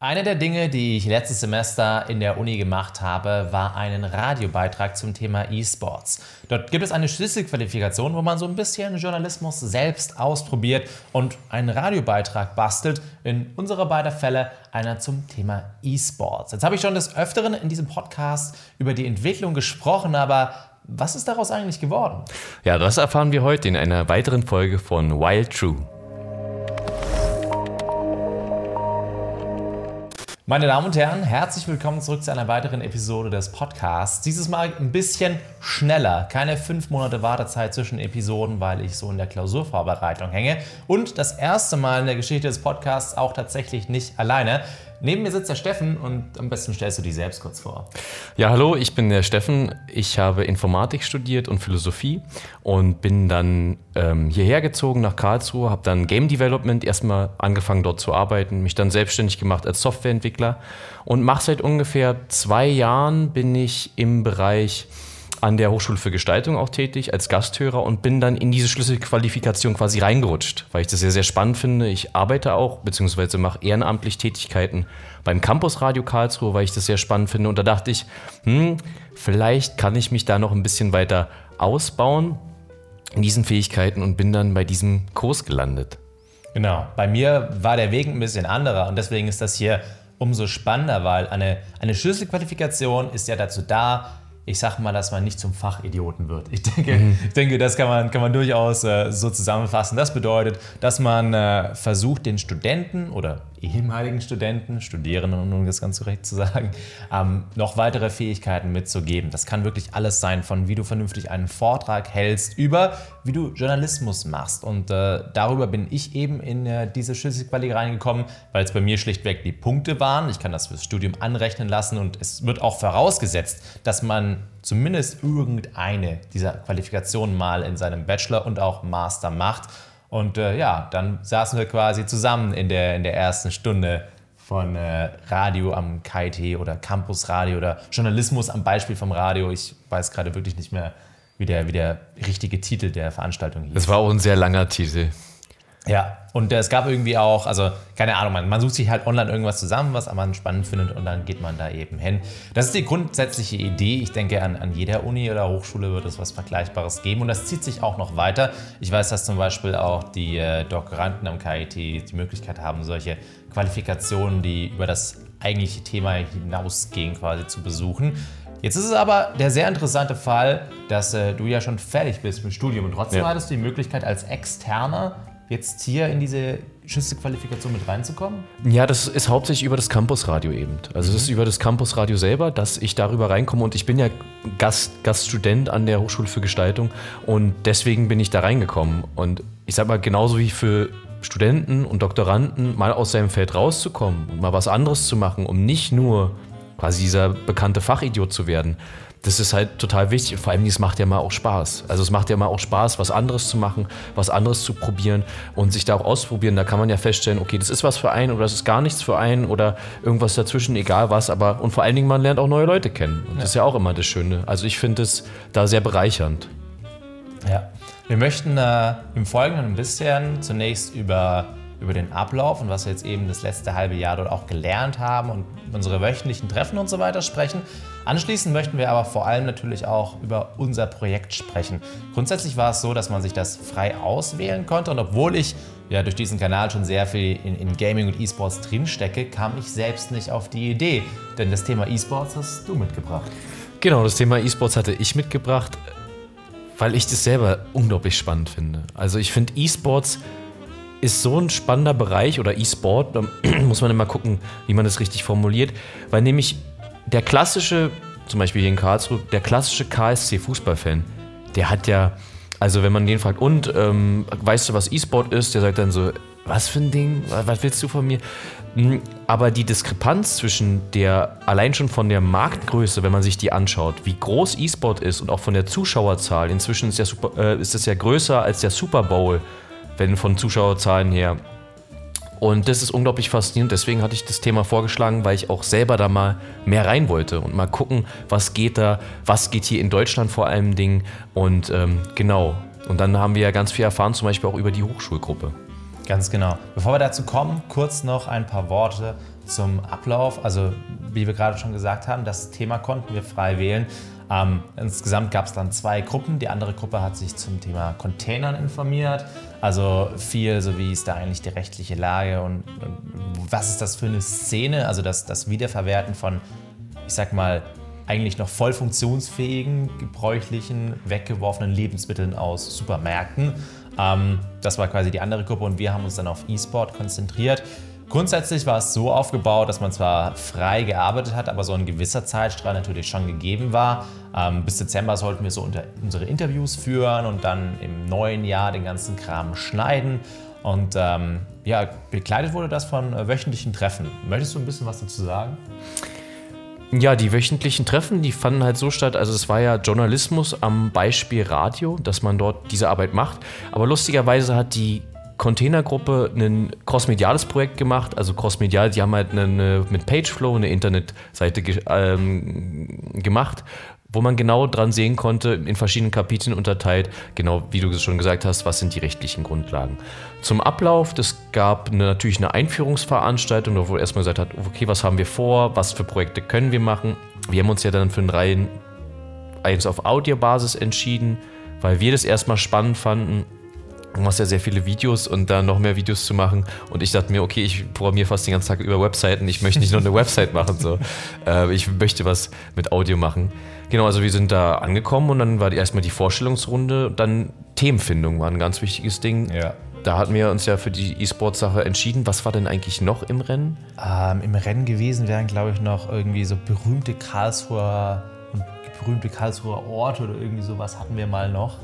Eine der Dinge, die ich letztes Semester in der Uni gemacht habe, war einen Radiobeitrag zum Thema E-Sports. Dort gibt es eine Schlüsselqualifikation, wo man so ein bisschen Journalismus selbst ausprobiert und einen Radiobeitrag bastelt. In unserer beiden Fälle einer zum Thema E-Sports. Jetzt habe ich schon des Öfteren in diesem Podcast über die Entwicklung gesprochen, aber was ist daraus eigentlich geworden? Ja, das erfahren wir heute in einer weiteren Folge von Wild True. Meine Damen und Herren, herzlich willkommen zurück zu einer weiteren Episode des Podcasts. Dieses Mal ein bisschen schneller. Keine fünf Monate Wartezeit zwischen Episoden, weil ich so in der Klausurvorbereitung hänge. Und das erste Mal in der Geschichte des Podcasts auch tatsächlich nicht alleine. Neben mir sitzt der Steffen und am besten stellst du dich selbst kurz vor. Ja, hallo, ich bin der Steffen. Ich habe Informatik studiert und Philosophie und bin dann ähm, hierher gezogen nach Karlsruhe, habe dann Game Development erstmal angefangen dort zu arbeiten, mich dann selbstständig gemacht als Softwareentwickler und mache seit ungefähr zwei Jahren bin ich im Bereich an der Hochschule für Gestaltung auch tätig als Gasthörer und bin dann in diese Schlüsselqualifikation quasi reingerutscht, weil ich das sehr, sehr spannend finde. Ich arbeite auch, beziehungsweise mache ehrenamtlich Tätigkeiten beim Campus Radio Karlsruhe, weil ich das sehr spannend finde. Und da dachte ich, hm, vielleicht kann ich mich da noch ein bisschen weiter ausbauen in diesen Fähigkeiten und bin dann bei diesem Kurs gelandet. Genau, bei mir war der Weg ein bisschen anderer und deswegen ist das hier umso spannender, weil eine, eine Schlüsselqualifikation ist ja dazu da, ich sag mal, dass man nicht zum Fachidioten wird. Ich denke, mhm. ich denke das kann man, kann man durchaus äh, so zusammenfassen. Das bedeutet, dass man äh, versucht, den Studenten oder ehemaligen Studenten, Studierenden, um das ganz korrekt zu sagen, ähm, noch weitere Fähigkeiten mitzugeben. Das kann wirklich alles sein, von wie du vernünftig einen Vortrag hältst, über wie du Journalismus machst. Und äh, darüber bin ich eben in äh, diese Schlüsselqualität reingekommen, weil es bei mir schlichtweg die Punkte waren. Ich kann das fürs Studium anrechnen lassen und es wird auch vorausgesetzt, dass man zumindest irgendeine dieser Qualifikationen mal in seinem Bachelor und auch Master macht. Und äh, ja, dann saßen wir quasi zusammen in der, in der ersten Stunde von äh, Radio am KIT oder Campus Radio oder Journalismus am Beispiel vom Radio. Ich weiß gerade wirklich nicht mehr, wie der, wie der richtige Titel der Veranstaltung hieß. Das war auch ein sehr langer Titel. Ja, und es gab irgendwie auch, also keine Ahnung, man, man sucht sich halt online irgendwas zusammen, was man spannend findet und dann geht man da eben hin. Das ist die grundsätzliche Idee. Ich denke, an, an jeder Uni oder Hochschule wird es was Vergleichbares geben und das zieht sich auch noch weiter. Ich weiß, dass zum Beispiel auch die äh, Doktoranden am KIT die Möglichkeit haben, solche Qualifikationen, die über das eigentliche Thema hinausgehen, quasi zu besuchen. Jetzt ist es aber der sehr interessante Fall, dass äh, du ja schon fertig bist mit Studium und trotzdem ja. hattest du die Möglichkeit als Externer jetzt hier in diese Schütze-Qualifikation mit reinzukommen? Ja, das ist hauptsächlich über das Campusradio eben. Also mhm. das ist über das Campusradio selber, dass ich darüber reinkomme und ich bin ja Gast, Gaststudent an der Hochschule für Gestaltung und deswegen bin ich da reingekommen. Und ich sag mal, genauso wie für Studenten und Doktoranden mal aus seinem Feld rauszukommen und mal was anderes zu machen, um nicht nur quasi dieser bekannte Fachidiot zu werden, das ist halt total wichtig. Und vor allem, es macht ja mal auch Spaß. Also es macht ja mal auch Spaß, was anderes zu machen, was anderes zu probieren und sich da auch auszuprobieren. Da kann man ja feststellen, okay, das ist was für einen oder das ist gar nichts für einen oder irgendwas dazwischen, egal was. Aber und vor allen Dingen, man lernt auch neue Leute kennen. Und ja. das ist ja auch immer das Schöne. Also ich finde es da sehr bereichernd. Ja. Wir möchten äh, im Folgenden ein bisschen zunächst über über den Ablauf und was wir jetzt eben das letzte halbe Jahr dort auch gelernt haben und unsere wöchentlichen Treffen und so weiter sprechen. Anschließend möchten wir aber vor allem natürlich auch über unser Projekt sprechen. Grundsätzlich war es so, dass man sich das frei auswählen konnte und obwohl ich ja durch diesen Kanal schon sehr viel in, in Gaming und E-Sports drinstecke, kam ich selbst nicht auf die Idee, denn das Thema E-Sports hast du mitgebracht. Genau, das Thema E-Sports hatte ich mitgebracht, weil ich das selber unglaublich spannend finde. Also ich finde E-Sports ist so ein spannender Bereich oder E-Sport, da muss man immer gucken, wie man das richtig formuliert, weil nämlich der klassische, zum Beispiel hier in Karlsruhe, der klassische KSC-Fußballfan, der hat ja, also wenn man den fragt, und ähm, weißt du, was E-Sport ist, der sagt dann so, was für ein Ding, was willst du von mir? Hm, aber die Diskrepanz zwischen der, allein schon von der Marktgröße, wenn man sich die anschaut, wie groß E-Sport ist und auch von der Zuschauerzahl, inzwischen ist, der Super, äh, ist das ja größer als der Super Bowl wenn von Zuschauerzahlen her. Und das ist unglaublich faszinierend. Deswegen hatte ich das Thema vorgeschlagen, weil ich auch selber da mal mehr rein wollte und mal gucken, was geht da, was geht hier in Deutschland vor allem Dingen. Und ähm, genau. Und dann haben wir ja ganz viel erfahren, zum Beispiel auch über die Hochschulgruppe. Ganz genau. Bevor wir dazu kommen, kurz noch ein paar Worte zum Ablauf. Also wie wir gerade schon gesagt haben, das Thema konnten wir frei wählen. Ähm, insgesamt gab es dann zwei Gruppen. Die andere Gruppe hat sich zum Thema Containern informiert. Also viel, so wie ist da eigentlich die rechtliche Lage und, und was ist das für eine Szene? Also das, das Wiederverwerten von, ich sag mal, eigentlich noch voll funktionsfähigen, gebräuchlichen, weggeworfenen Lebensmitteln aus Supermärkten. Ähm, das war quasi die andere Gruppe und wir haben uns dann auf E-Sport konzentriert. Grundsätzlich war es so aufgebaut, dass man zwar frei gearbeitet hat, aber so ein gewisser Zeitstrahl natürlich schon gegeben war. Ähm, bis Dezember sollten wir so unter, unsere Interviews führen und dann im neuen Jahr den ganzen Kram schneiden. Und ähm, ja, begleitet wurde das von äh, wöchentlichen Treffen. Möchtest du ein bisschen was dazu sagen? Ja, die wöchentlichen Treffen, die fanden halt so statt. Also es war ja Journalismus am Beispiel Radio, dass man dort diese Arbeit macht. Aber lustigerweise hat die Containergruppe ein crossmediales Projekt gemacht. Also crossmedial, die haben halt eine, mit Pageflow eine Internetseite ge ähm, gemacht, wo man genau dran sehen konnte, in verschiedenen Kapiteln unterteilt, genau wie du schon gesagt hast, was sind die rechtlichen Grundlagen. Zum Ablauf, es gab eine, natürlich eine Einführungsveranstaltung, wo erstmal gesagt hat, okay, was haben wir vor, was für Projekte können wir machen. Wir haben uns ja dann für einen Reihen eins auf Audiobasis entschieden, weil wir das erstmal spannend fanden Du machst ja sehr viele Videos und dann noch mehr Videos zu machen. Und ich dachte mir, okay, ich programmiere fast den ganzen Tag über Webseiten. Ich möchte nicht nur eine Website machen. So. Äh, ich möchte was mit Audio machen. Genau, also wir sind da angekommen und dann war erstmal die Vorstellungsrunde. Dann Themenfindung war ein ganz wichtiges Ding. Ja. Da hatten wir uns ja für die E-Sport-Sache entschieden. Was war denn eigentlich noch im Rennen? Ähm, Im Rennen gewesen wären, glaube ich, noch irgendwie so berühmte Karlsruher und berühmte Karlsruher Orte oder irgendwie sowas hatten wir mal noch.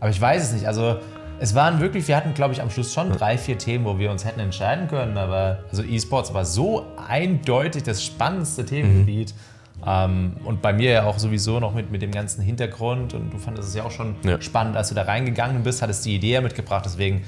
Aber ich weiß es nicht. Also es waren wirklich, wir hatten, glaube ich, am Schluss schon drei, vier Themen, wo wir uns hätten entscheiden können. Aber also E-Sports war so eindeutig das spannendste Themengebiet. Mhm. Ähm, und bei mir ja auch sowieso noch mit, mit dem ganzen Hintergrund. Und du fandest es ja auch schon ja. spannend, als du da reingegangen bist, hattest die Idee mitgebracht. Deswegen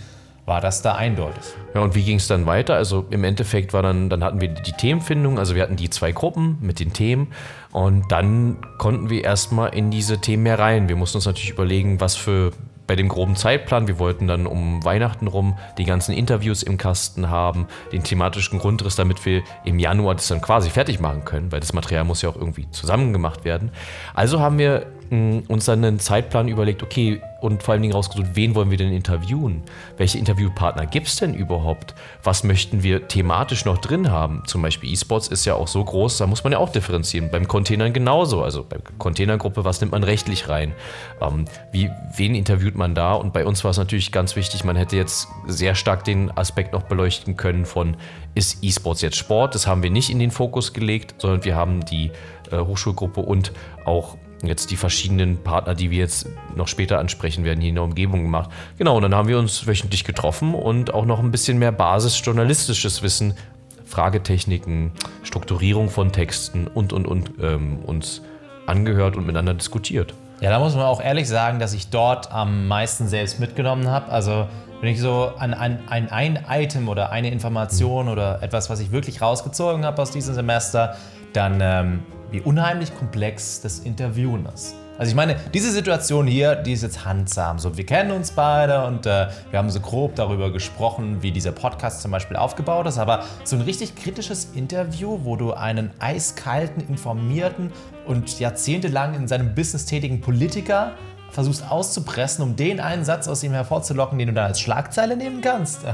war das da eindeutig. Ja, und wie ging es dann weiter? Also im Endeffekt war dann, dann hatten wir die Themenfindung, also wir hatten die zwei Gruppen mit den Themen und dann konnten wir erstmal in diese Themen mehr rein. Wir mussten uns natürlich überlegen, was für bei dem groben Zeitplan. Wir wollten dann um Weihnachten rum die ganzen Interviews im Kasten haben, den thematischen Grundriss, damit wir im Januar das dann quasi fertig machen können, weil das Material muss ja auch irgendwie zusammen gemacht werden. Also haben wir uns dann einen Zeitplan überlegt, okay, und vor allen Dingen rausgesucht, wen wollen wir denn interviewen? Welche Interviewpartner gibt es denn überhaupt? Was möchten wir thematisch noch drin haben? Zum Beispiel E-Sports ist ja auch so groß, da muss man ja auch differenzieren. Beim Containern genauso. Also bei Containergruppe, was nimmt man rechtlich rein? Ähm, wie, wen interviewt man da? Und bei uns war es natürlich ganz wichtig, man hätte jetzt sehr stark den Aspekt noch beleuchten können von, ist E-Sports jetzt Sport? Das haben wir nicht in den Fokus gelegt, sondern wir haben die äh, Hochschulgruppe und auch jetzt die verschiedenen Partner, die wir jetzt noch später ansprechen werden, hier in der Umgebung gemacht. Genau, und dann haben wir uns wöchentlich getroffen und auch noch ein bisschen mehr basisjournalistisches Wissen, Fragetechniken, Strukturierung von Texten und, und, und ähm, uns angehört und miteinander diskutiert. Ja, da muss man auch ehrlich sagen, dass ich dort am meisten selbst mitgenommen habe. Also wenn ich so an, an, an ein Item oder eine Information mhm. oder etwas, was ich wirklich rausgezogen habe aus diesem Semester, dann ähm, wie unheimlich komplex das Interviewen ist. Also ich meine, diese Situation hier, die ist jetzt handsam. So, wir kennen uns beide und äh, wir haben so grob darüber gesprochen, wie dieser Podcast zum Beispiel aufgebaut ist. Aber so ein richtig kritisches Interview, wo du einen eiskalten, informierten und jahrzehntelang in seinem Business tätigen Politiker versuchst auszupressen, um den einen Satz aus ihm hervorzulocken, den du dann als Schlagzeile nehmen kannst.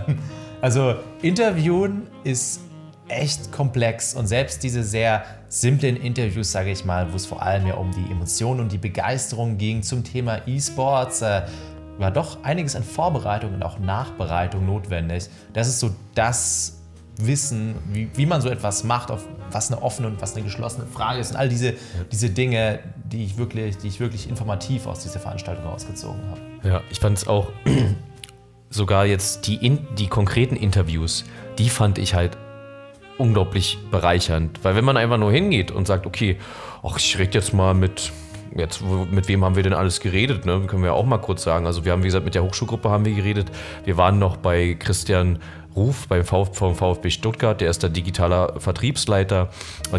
Also Interviewen ist echt komplex und selbst diese sehr simplen Interviews, sage ich mal, wo es vor allem ja um die Emotionen und die Begeisterung ging zum Thema E-Sports, äh, war doch einiges an Vorbereitung und auch Nachbereitung notwendig. Das ist so das Wissen, wie, wie man so etwas macht, auf was eine offene und was eine geschlossene Frage ist und all diese, diese Dinge, die ich, wirklich, die ich wirklich informativ aus dieser Veranstaltung rausgezogen habe. Ja, ich fand es auch sogar jetzt die, in, die konkreten Interviews, die fand ich halt unglaublich bereichernd. Weil wenn man einfach nur hingeht und sagt, okay, ach, ich rede jetzt mal mit, jetzt, mit wem haben wir denn alles geredet? Ne? Können wir auch mal kurz sagen. Also wir haben, wie gesagt, mit der Hochschulgruppe haben wir geredet. Wir waren noch bei Christian Ruf beim VfB Stuttgart, der ist der digitaler Vertriebsleiter.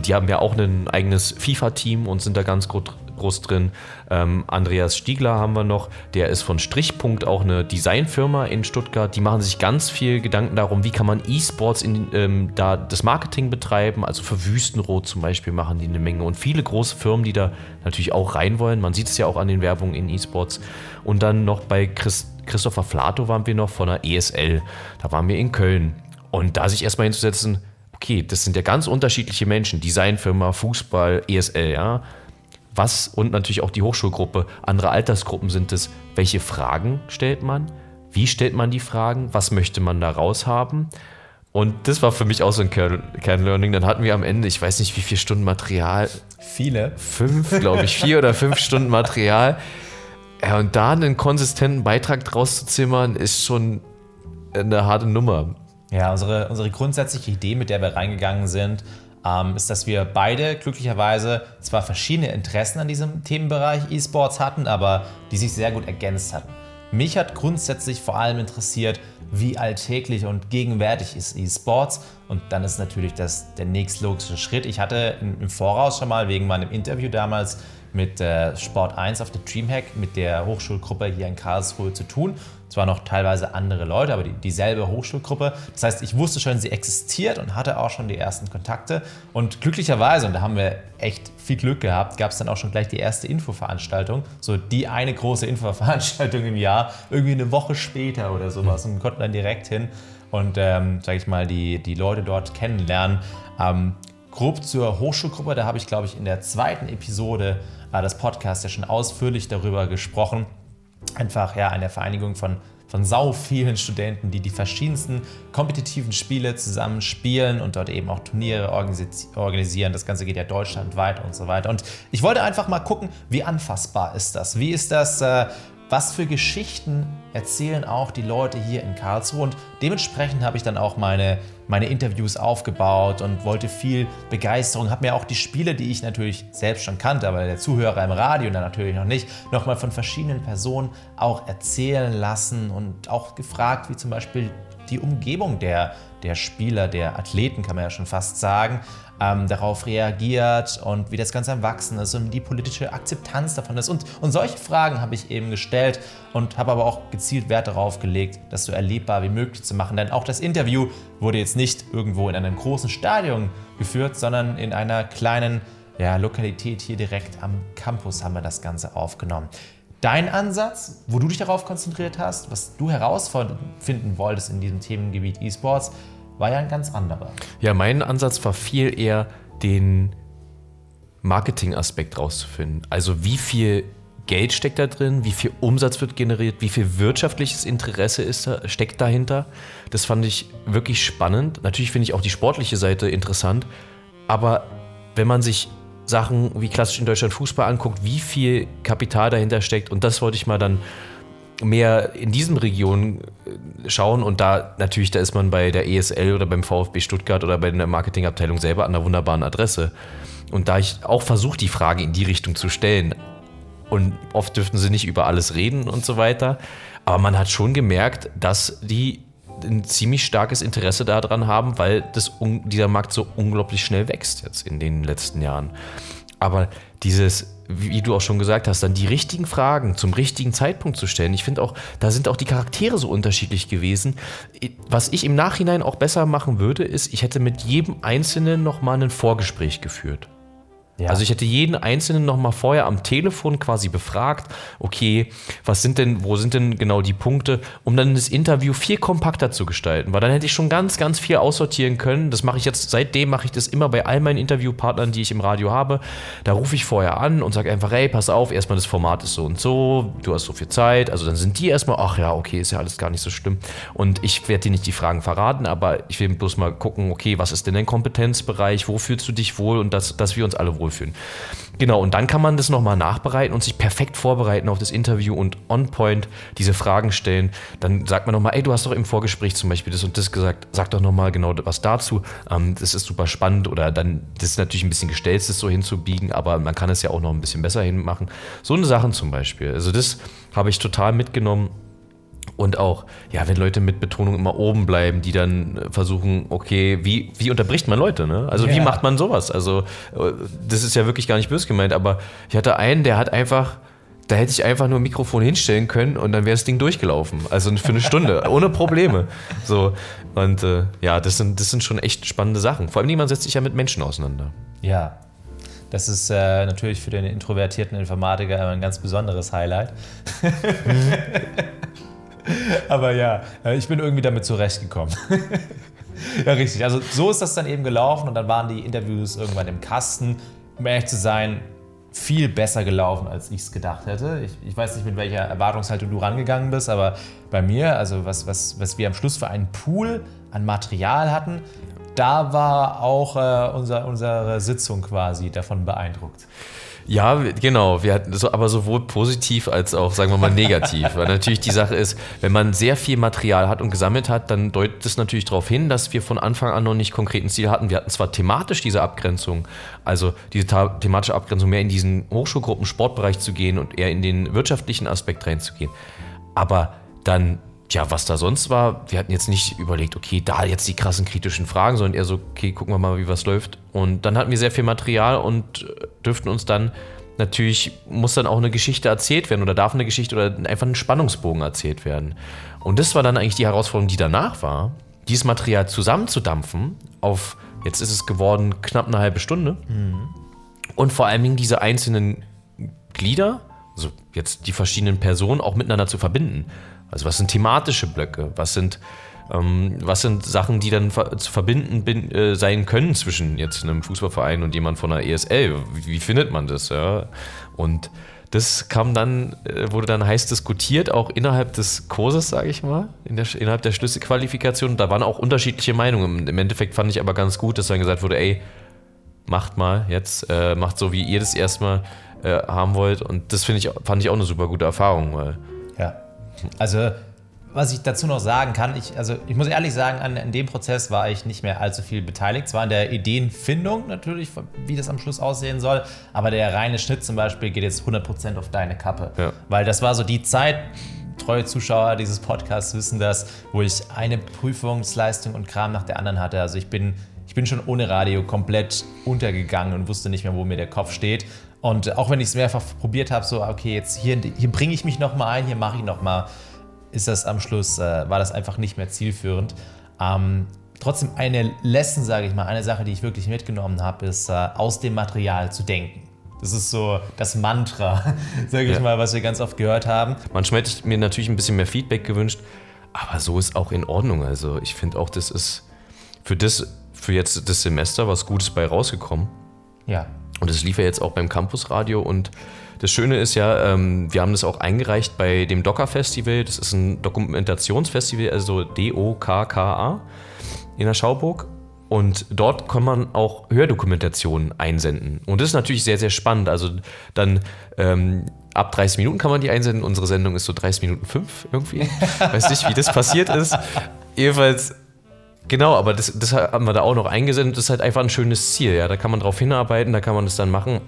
Die haben ja auch ein eigenes FIFA-Team und sind da ganz gut groß drin. Ähm, Andreas Stiegler haben wir noch, der ist von Strichpunkt auch eine Designfirma in Stuttgart. Die machen sich ganz viel Gedanken darum, wie kann man E-Sports in ähm, da das Marketing betreiben. Also für Wüstenrot zum Beispiel machen die eine Menge und viele große Firmen, die da natürlich auch rein wollen. Man sieht es ja auch an den Werbungen in E-Sports. Und dann noch bei Chris, Christopher Flato waren wir noch von der ESL. Da waren wir in Köln. Und da sich erstmal hinzusetzen, okay, das sind ja ganz unterschiedliche Menschen, Designfirma, Fußball, ESL, ja. Was und natürlich auch die Hochschulgruppe, andere Altersgruppen sind es. Welche Fragen stellt man? Wie stellt man die Fragen? Was möchte man da raushaben? Und das war für mich auch so ein Kernlearning. Dann hatten wir am Ende, ich weiß nicht, wie viele Stunden Material. Viele. Fünf, glaube ich, vier oder fünf Stunden Material. Ja, und da einen konsistenten Beitrag draus zu zimmern, ist schon eine harte Nummer. Ja, unsere, unsere grundsätzliche Idee, mit der wir reingegangen sind, ist, dass wir beide glücklicherweise zwar verschiedene Interessen an diesem Themenbereich E-Sports hatten, aber die sich sehr gut ergänzt hatten. Mich hat grundsätzlich vor allem interessiert, wie alltäglich und gegenwärtig ist E-Sports. Und dann ist natürlich das der nächstlogische Schritt. Ich hatte im Voraus schon mal wegen meinem Interview damals mit äh, Sport 1 auf der Dreamhack, mit der Hochschulgruppe hier in Karlsruhe zu tun. Zwar noch teilweise andere Leute, aber die, dieselbe Hochschulgruppe. Das heißt, ich wusste schon, sie existiert und hatte auch schon die ersten Kontakte. Und glücklicherweise, und da haben wir echt viel Glück gehabt, gab es dann auch schon gleich die erste Infoveranstaltung. So die eine große Infoveranstaltung im Jahr, irgendwie eine Woche später oder sowas. Und wir konnten dann direkt hin und, ähm, sage ich mal, die, die Leute dort kennenlernen. Ähm, grob zur Hochschulgruppe, da habe ich, glaube ich, in der zweiten Episode äh, des Podcasts ja schon ausführlich darüber gesprochen. Einfach ja eine Vereinigung von, von sau vielen Studenten, die die verschiedensten kompetitiven Spiele zusammen spielen und dort eben auch Turniere organisieren. Das Ganze geht ja deutschlandweit und so weiter. Und ich wollte einfach mal gucken, wie anfassbar ist das? Wie ist das äh, was für Geschichten erzählen auch die Leute hier in Karlsruhe. Und dementsprechend habe ich dann auch meine, meine Interviews aufgebaut und wollte viel Begeisterung, habe mir auch die Spiele, die ich natürlich selbst schon kannte, aber der Zuhörer im Radio dann natürlich noch nicht, nochmal von verschiedenen Personen auch erzählen lassen und auch gefragt, wie zum Beispiel die Umgebung der, der Spieler, der Athleten, kann man ja schon fast sagen, ähm, darauf reagiert und wie das Ganze am Wachsen ist und die politische Akzeptanz davon ist. Und, und solche Fragen habe ich eben gestellt und habe aber auch gezielt Wert darauf gelegt, das so erlebbar wie möglich zu machen. Denn auch das Interview wurde jetzt nicht irgendwo in einem großen Stadion geführt, sondern in einer kleinen ja, Lokalität hier direkt am Campus haben wir das Ganze aufgenommen. Dein Ansatz, wo du dich darauf konzentriert hast, was du herausfinden wolltest in diesem Themengebiet E-Sports, war ja ein ganz anderer. Ja, mein Ansatz war viel eher den Marketing-Aspekt rauszufinden. Also wie viel Geld steckt da drin, wie viel Umsatz wird generiert, wie viel wirtschaftliches Interesse ist da, steckt dahinter. Das fand ich wirklich spannend. Natürlich finde ich auch die sportliche Seite interessant, aber wenn man sich Sachen wie klassisch in Deutschland Fußball anguckt, wie viel Kapital dahinter steckt, und das wollte ich mal dann mehr in diesen Regionen äh, schauen und da natürlich, da ist man bei der ESL oder beim VfB Stuttgart oder bei der Marketingabteilung selber an einer wunderbaren Adresse. Und da ich auch versuche, die Frage in die Richtung zu stellen, und oft dürften sie nicht über alles reden und so weiter, aber man hat schon gemerkt, dass die ein ziemlich starkes Interesse daran haben, weil das, dieser Markt so unglaublich schnell wächst jetzt in den letzten Jahren. Aber dieses, wie du auch schon gesagt hast, dann die richtigen Fragen zum richtigen Zeitpunkt zu stellen. Ich finde auch, da sind auch die Charaktere so unterschiedlich gewesen. Was ich im Nachhinein auch besser machen würde, ist, ich hätte mit jedem Einzelnen nochmal ein Vorgespräch geführt. Ja. Also ich hätte jeden Einzelnen nochmal vorher am Telefon quasi befragt, okay, was sind denn, wo sind denn genau die Punkte, um dann das Interview viel kompakter zu gestalten, weil dann hätte ich schon ganz, ganz viel aussortieren können. Das mache ich jetzt, seitdem mache ich das immer bei all meinen Interviewpartnern, die ich im Radio habe. Da rufe ich vorher an und sage einfach, hey, pass auf, erstmal das Format ist so und so, du hast so viel Zeit. Also dann sind die erstmal, ach ja, okay, ist ja alles gar nicht so schlimm. Und ich werde dir nicht die Fragen verraten, aber ich will bloß mal gucken, okay, was ist denn dein Kompetenzbereich, wo fühlst du dich wohl und dass, dass wir uns alle wohl wohlfühlen. Genau, und dann kann man das nochmal nachbereiten und sich perfekt vorbereiten auf das Interview und on point diese Fragen stellen. Dann sagt man nochmal, ey, du hast doch im Vorgespräch zum Beispiel das und das gesagt, sag doch nochmal genau was dazu. Ähm, das ist super spannend oder dann, das ist natürlich ein bisschen gestellt, das so hinzubiegen, aber man kann es ja auch noch ein bisschen besser hinmachen. So eine Sachen zum Beispiel. Also das habe ich total mitgenommen Und auch, ja, wenn Leute mit Betonung immer oben bleiben, die dann versuchen, okay, wie, wie unterbricht man Leute, ne? Also, wie Ja. macht man sowas? Also, äh, das ist ja wirklich gar nicht böse gemeint, aber ich hatte einen, der hat einfach, da hätte ich einfach nur ein Mikrofon hinstellen können und dann wäre das Ding durchgelaufen. Also für eine Stunde, ohne Probleme. So, und äh, ja, das sind, das sind schon echt spannende Sachen. Vor allem, man setzt sich ja mit Menschen auseinander. Ja, das ist äh, natürlich für den introvertierten Informatiker immer ein ganz besonderes Highlight. Aber ja, äh, ich bin irgendwie damit zurechtgekommen. ja, richtig. Also so ist das dann eben gelaufen und dann waren die Interviews irgendwann im Kasten. Um ehrlich zu sein, viel besser gelaufen, als ich es gedacht hätte. Ich, ich weiß nicht, mit welcher Erwartungshaltung du rangegangen bist, aber bei mir, also was, was, was wir am Schluss für einen Pool an Material hatten, da war auch äh, unser, unsere Sitzung quasi davon beeindruckt. Ja, genau. Wir hatten so, aber sowohl positiv als auch, sagen wir mal, negativ. Weil natürlich die Sache ist, wenn man sehr viel Material hat und gesammelt hat, dann deutet es natürlich darauf hin, dass wir von Anfang an noch nicht konkret ein Ziel hatten. Wir hatten zwar thematisch diese Abgrenzung, also diese thematische Abgrenzung mehr in diesen Hochschulgruppen Sportbereich zu gehen und eher in den wirtschaftlichen Aspekt reinzugehen. Aber dann, ja, was da sonst war, wir hatten jetzt nicht überlegt, okay, da jetzt die krassen kritischen Fragen, sondern eher so, okay, gucken wir mal, wie was läuft. Und dann hatten wir sehr viel Material und äh, dürften uns dann natürlich, muss dann auch eine Geschichte erzählt werden oder darf eine Geschichte oder einfach ein Spannungsbogen erzählt werden. Und das war dann eigentlich die Herausforderung, die danach war, dieses Material zusammenzudampfen auf, jetzt ist es geworden, knapp eine halbe Stunde. Und vor allen Dingen diese einzelnen Glieder, also jetzt die verschiedenen Personen auch miteinander zu verbinden. Also was sind thematische Blöcke? Was sind, ähm, was sind Sachen, die dann ver zu verbinden bin, äh, sein können zwischen jetzt einem Fußballverein und jemand von der ESL? Wie, wie findet man das? Ja? Und das kam dann, äh, wurde dann heiß diskutiert, auch innerhalb des Kurses, sage ich mal, in der, innerhalb der Schlüsselqualifikation. Da waren auch unterschiedliche Meinungen. Im Endeffekt fand ich aber ganz gut, dass dann gesagt wurde, ey, macht mal jetzt, äh, macht so, wie ihr das erstmal äh, haben wollt. Und das ich, fand ich auch eine super gute Erfahrung, weil. Also, was ich dazu noch sagen kann, ich, also ich muss ehrlich sagen, an, an dem Prozess war ich nicht mehr allzu viel beteiligt. Zwar an der Ideenfindung natürlich, wie das am Schluss aussehen soll, aber der reine Schnitt zum Beispiel geht jetzt 100% auf deine Kappe. Ja. Weil das war so die Zeit, treue Zuschauer dieses Podcasts wissen das, wo ich eine Prüfungsleistung und Kram nach der anderen hatte. Also ich bin, ich bin schon ohne Radio komplett untergegangen und wusste nicht mehr, wo mir der Kopf steht. Und auch wenn ich es mehrfach probiert habe, so, okay, jetzt hier, hier bringe ich mich nochmal ein, hier mache ich nochmal, ist das am Schluss, äh, war das einfach nicht mehr zielführend. Ähm, trotzdem eine Lesson, sage ich mal, eine Sache, die ich wirklich mitgenommen habe, ist, äh, aus dem Material zu denken. Das ist so das Mantra, sage ich Ja. mal, was wir ganz oft gehört haben. manchmal hätte ich mir natürlich ein bisschen mehr Feedback gewünscht, aber so ist auch in Ordnung. Also ich finde auch, das ist für das, für jetzt das Semester was Gutes bei rausgekommen. Ja, Und das lief ja jetzt auch beim Campusradio. Und das Schöne ist ja, ähm, wir haben das auch eingereicht bei dem Docker Festival. Das ist ein Dokumentationsfestival, also D-O-K-K-A in der Schauburg. Und dort kann man auch Hördokumentationen einsenden. Und das ist natürlich sehr, sehr spannend. Also dann ähm, ab 30 Minuten kann man die einsenden. Unsere Sendung ist so 30 Minuten 5 irgendwie. Weiß nicht, wie das passiert ist. Jedenfalls Genau, aber das, das haben wir da auch noch eingesendet. Das ist halt einfach ein schönes Ziel. Ja, da kann man drauf hinarbeiten, da kann man das dann machen.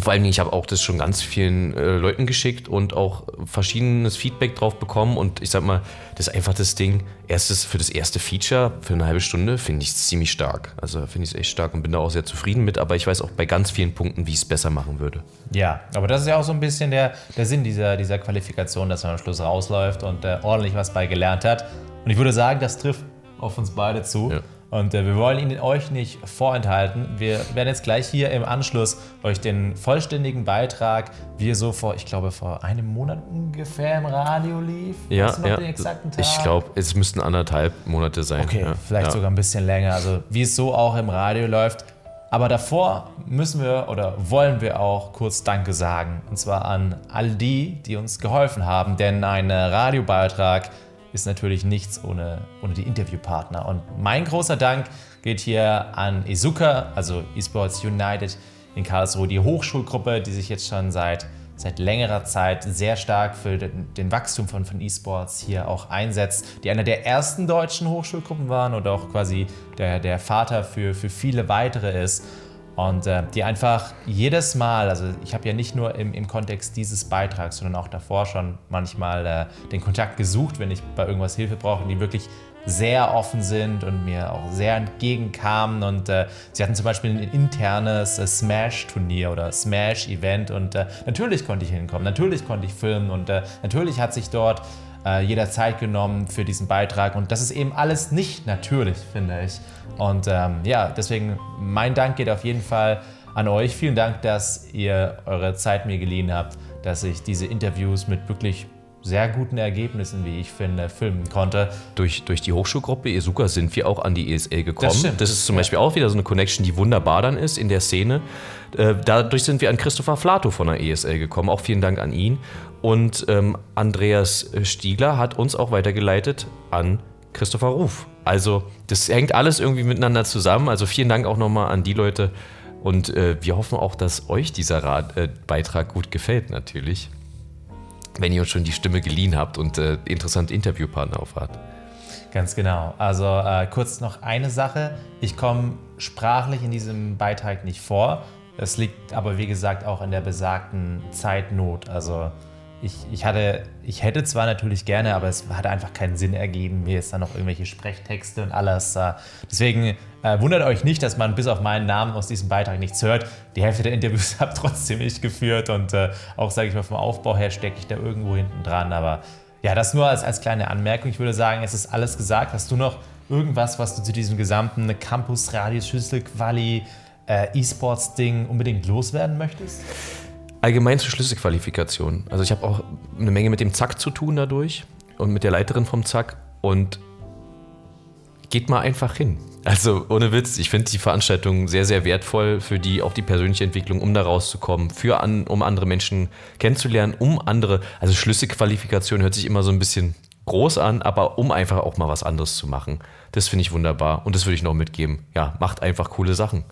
Vor allem, ich habe auch das schon ganz vielen äh, Leuten geschickt und auch verschiedenes Feedback drauf bekommen. Und ich sag mal, das ist einfach das Ding. Erstes für das erste Feature für eine halbe Stunde finde ich es ziemlich stark. Also finde ich es echt stark und bin da auch sehr zufrieden mit. Aber ich weiß auch bei ganz vielen Punkten, wie ich es besser machen würde. Ja, aber das ist ja auch so ein bisschen der, der Sinn dieser, dieser Qualifikation, dass man am Schluss rausläuft und äh, ordentlich was bei gelernt hat. Und ich würde sagen, das trifft auf uns beide zu. Ja. Und äh, wir wollen Ihnen euch nicht vorenthalten. Wir werden jetzt gleich hier im Anschluss euch den vollständigen Beitrag, wie er so vor, ich glaube, vor einem Monat ungefähr im Radio lief. Ja, Weißt du ja. den exakten Tag? Ich glaube, es müssten anderthalb Monate sein. Okay, ja. vielleicht ja. sogar ein bisschen länger. Also wie es so auch im Radio läuft. Aber davor müssen wir oder wollen wir auch kurz Danke sagen. Und zwar an all die, die uns geholfen haben. Denn ein äh, Radiobeitrag ist natürlich nichts ohne, ohne die Interviewpartner. Und mein großer Dank geht hier an Izuka, also eSports United in Karlsruhe, die Hochschulgruppe, die sich jetzt schon seit seit längerer Zeit sehr stark für den, den Wachstum von, von E-Sports hier auch einsetzt, die einer der ersten deutschen Hochschulgruppen waren und auch quasi der, der Vater für, für viele weitere ist. Und äh, die einfach jedes Mal, also ich habe ja nicht nur im, im Kontext dieses Beitrags, sondern auch davor schon manchmal äh, den Kontakt gesucht, wenn ich bei irgendwas Hilfe brauche, die wirklich sehr offen sind und mir auch sehr entgegenkamen. Und äh, sie hatten zum Beispiel ein internes äh, Smash-Turnier oder Smash-Event und äh, natürlich konnte ich hinkommen, natürlich konnte ich filmen und äh, natürlich hat sich dort äh, jeder Zeit genommen für diesen Beitrag. Und das ist eben alles nicht natürlich, finde ich. Und ähm, ja, deswegen mein Dank geht auf jeden Fall an euch. Vielen Dank, dass ihr eure Zeit mir geliehen habt, dass ich diese Interviews mit wirklich sehr guten Ergebnissen, wie ich finde, filmen konnte. Durch, durch die Hochschulgruppe Esuka sind wir auch an die ESL gekommen. Das stimmt. Das ist zum Beispiel auch wieder so eine Connection, die wunderbar dann ist in der Szene. Äh, dadurch sind wir an Christopher Flato von der ESL gekommen. Auch vielen Dank an ihn. Und ähm, Andreas Stiegler hat uns auch weitergeleitet an Christopher Ruf. Also das hängt alles irgendwie miteinander zusammen. Also vielen Dank auch nochmal an die Leute. Und äh, wir hoffen auch, dass euch dieser Rat, äh, Beitrag gut gefällt natürlich wenn ihr uns schon die Stimme geliehen habt und äh, interessante Interviewpartner aufhat. Ganz genau. Also äh, kurz noch eine Sache. Ich komme sprachlich in diesem Beitrag nicht vor. Es liegt aber, wie gesagt, auch in der besagten Zeitnot. Also ich, ich, hatte, ich hätte zwar natürlich gerne, aber es hat einfach keinen Sinn ergeben, mir jetzt dann noch irgendwelche Sprechtexte und alles. Deswegen äh, wundert euch nicht, dass man bis auf meinen Namen aus diesem Beitrag nichts hört. Die Hälfte der Interviews habe trotzdem ich geführt und äh, auch, sage ich mal, vom Aufbau her stecke ich da irgendwo hinten dran. Aber ja, das nur als, als kleine Anmerkung. Ich würde sagen, es ist alles gesagt. Hast du noch irgendwas, was du zu diesem gesamten Campus, Radius, Schüssel, Quali, äh, unbedingt loswerden möchtest? Allgemein zur Schlüsselqualifikation. Also ich habe auch eine Menge mit dem Zack zu tun dadurch und mit der Leiterin vom Zack und geht mal einfach hin. Also ohne Witz, ich finde die Veranstaltung sehr, sehr wertvoll für die, auch die persönliche Entwicklung, um da rauszukommen, für an, um andere Menschen kennenzulernen, um andere, also Schlüsselqualifikation hört sich immer so ein bisschen groß an, aber um einfach auch mal was anderes zu machen. Das finde ich wunderbar und das würde ich noch mitgeben. Ja, macht einfach coole Sachen.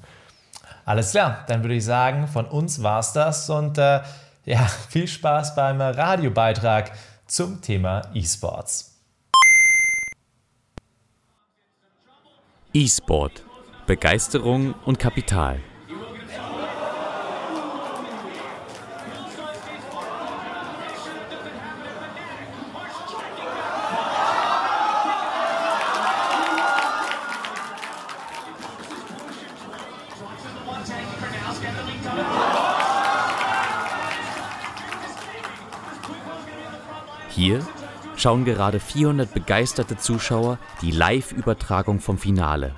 Alles klar, dann würde ich sagen, von uns war es das und äh, ja, viel Spaß beim Radiobeitrag zum Thema E-Sports. E-Sport. Begeisterung und Kapital. Schauen gerade 400 begeisterte Zuschauer die Live-Übertragung vom Finale.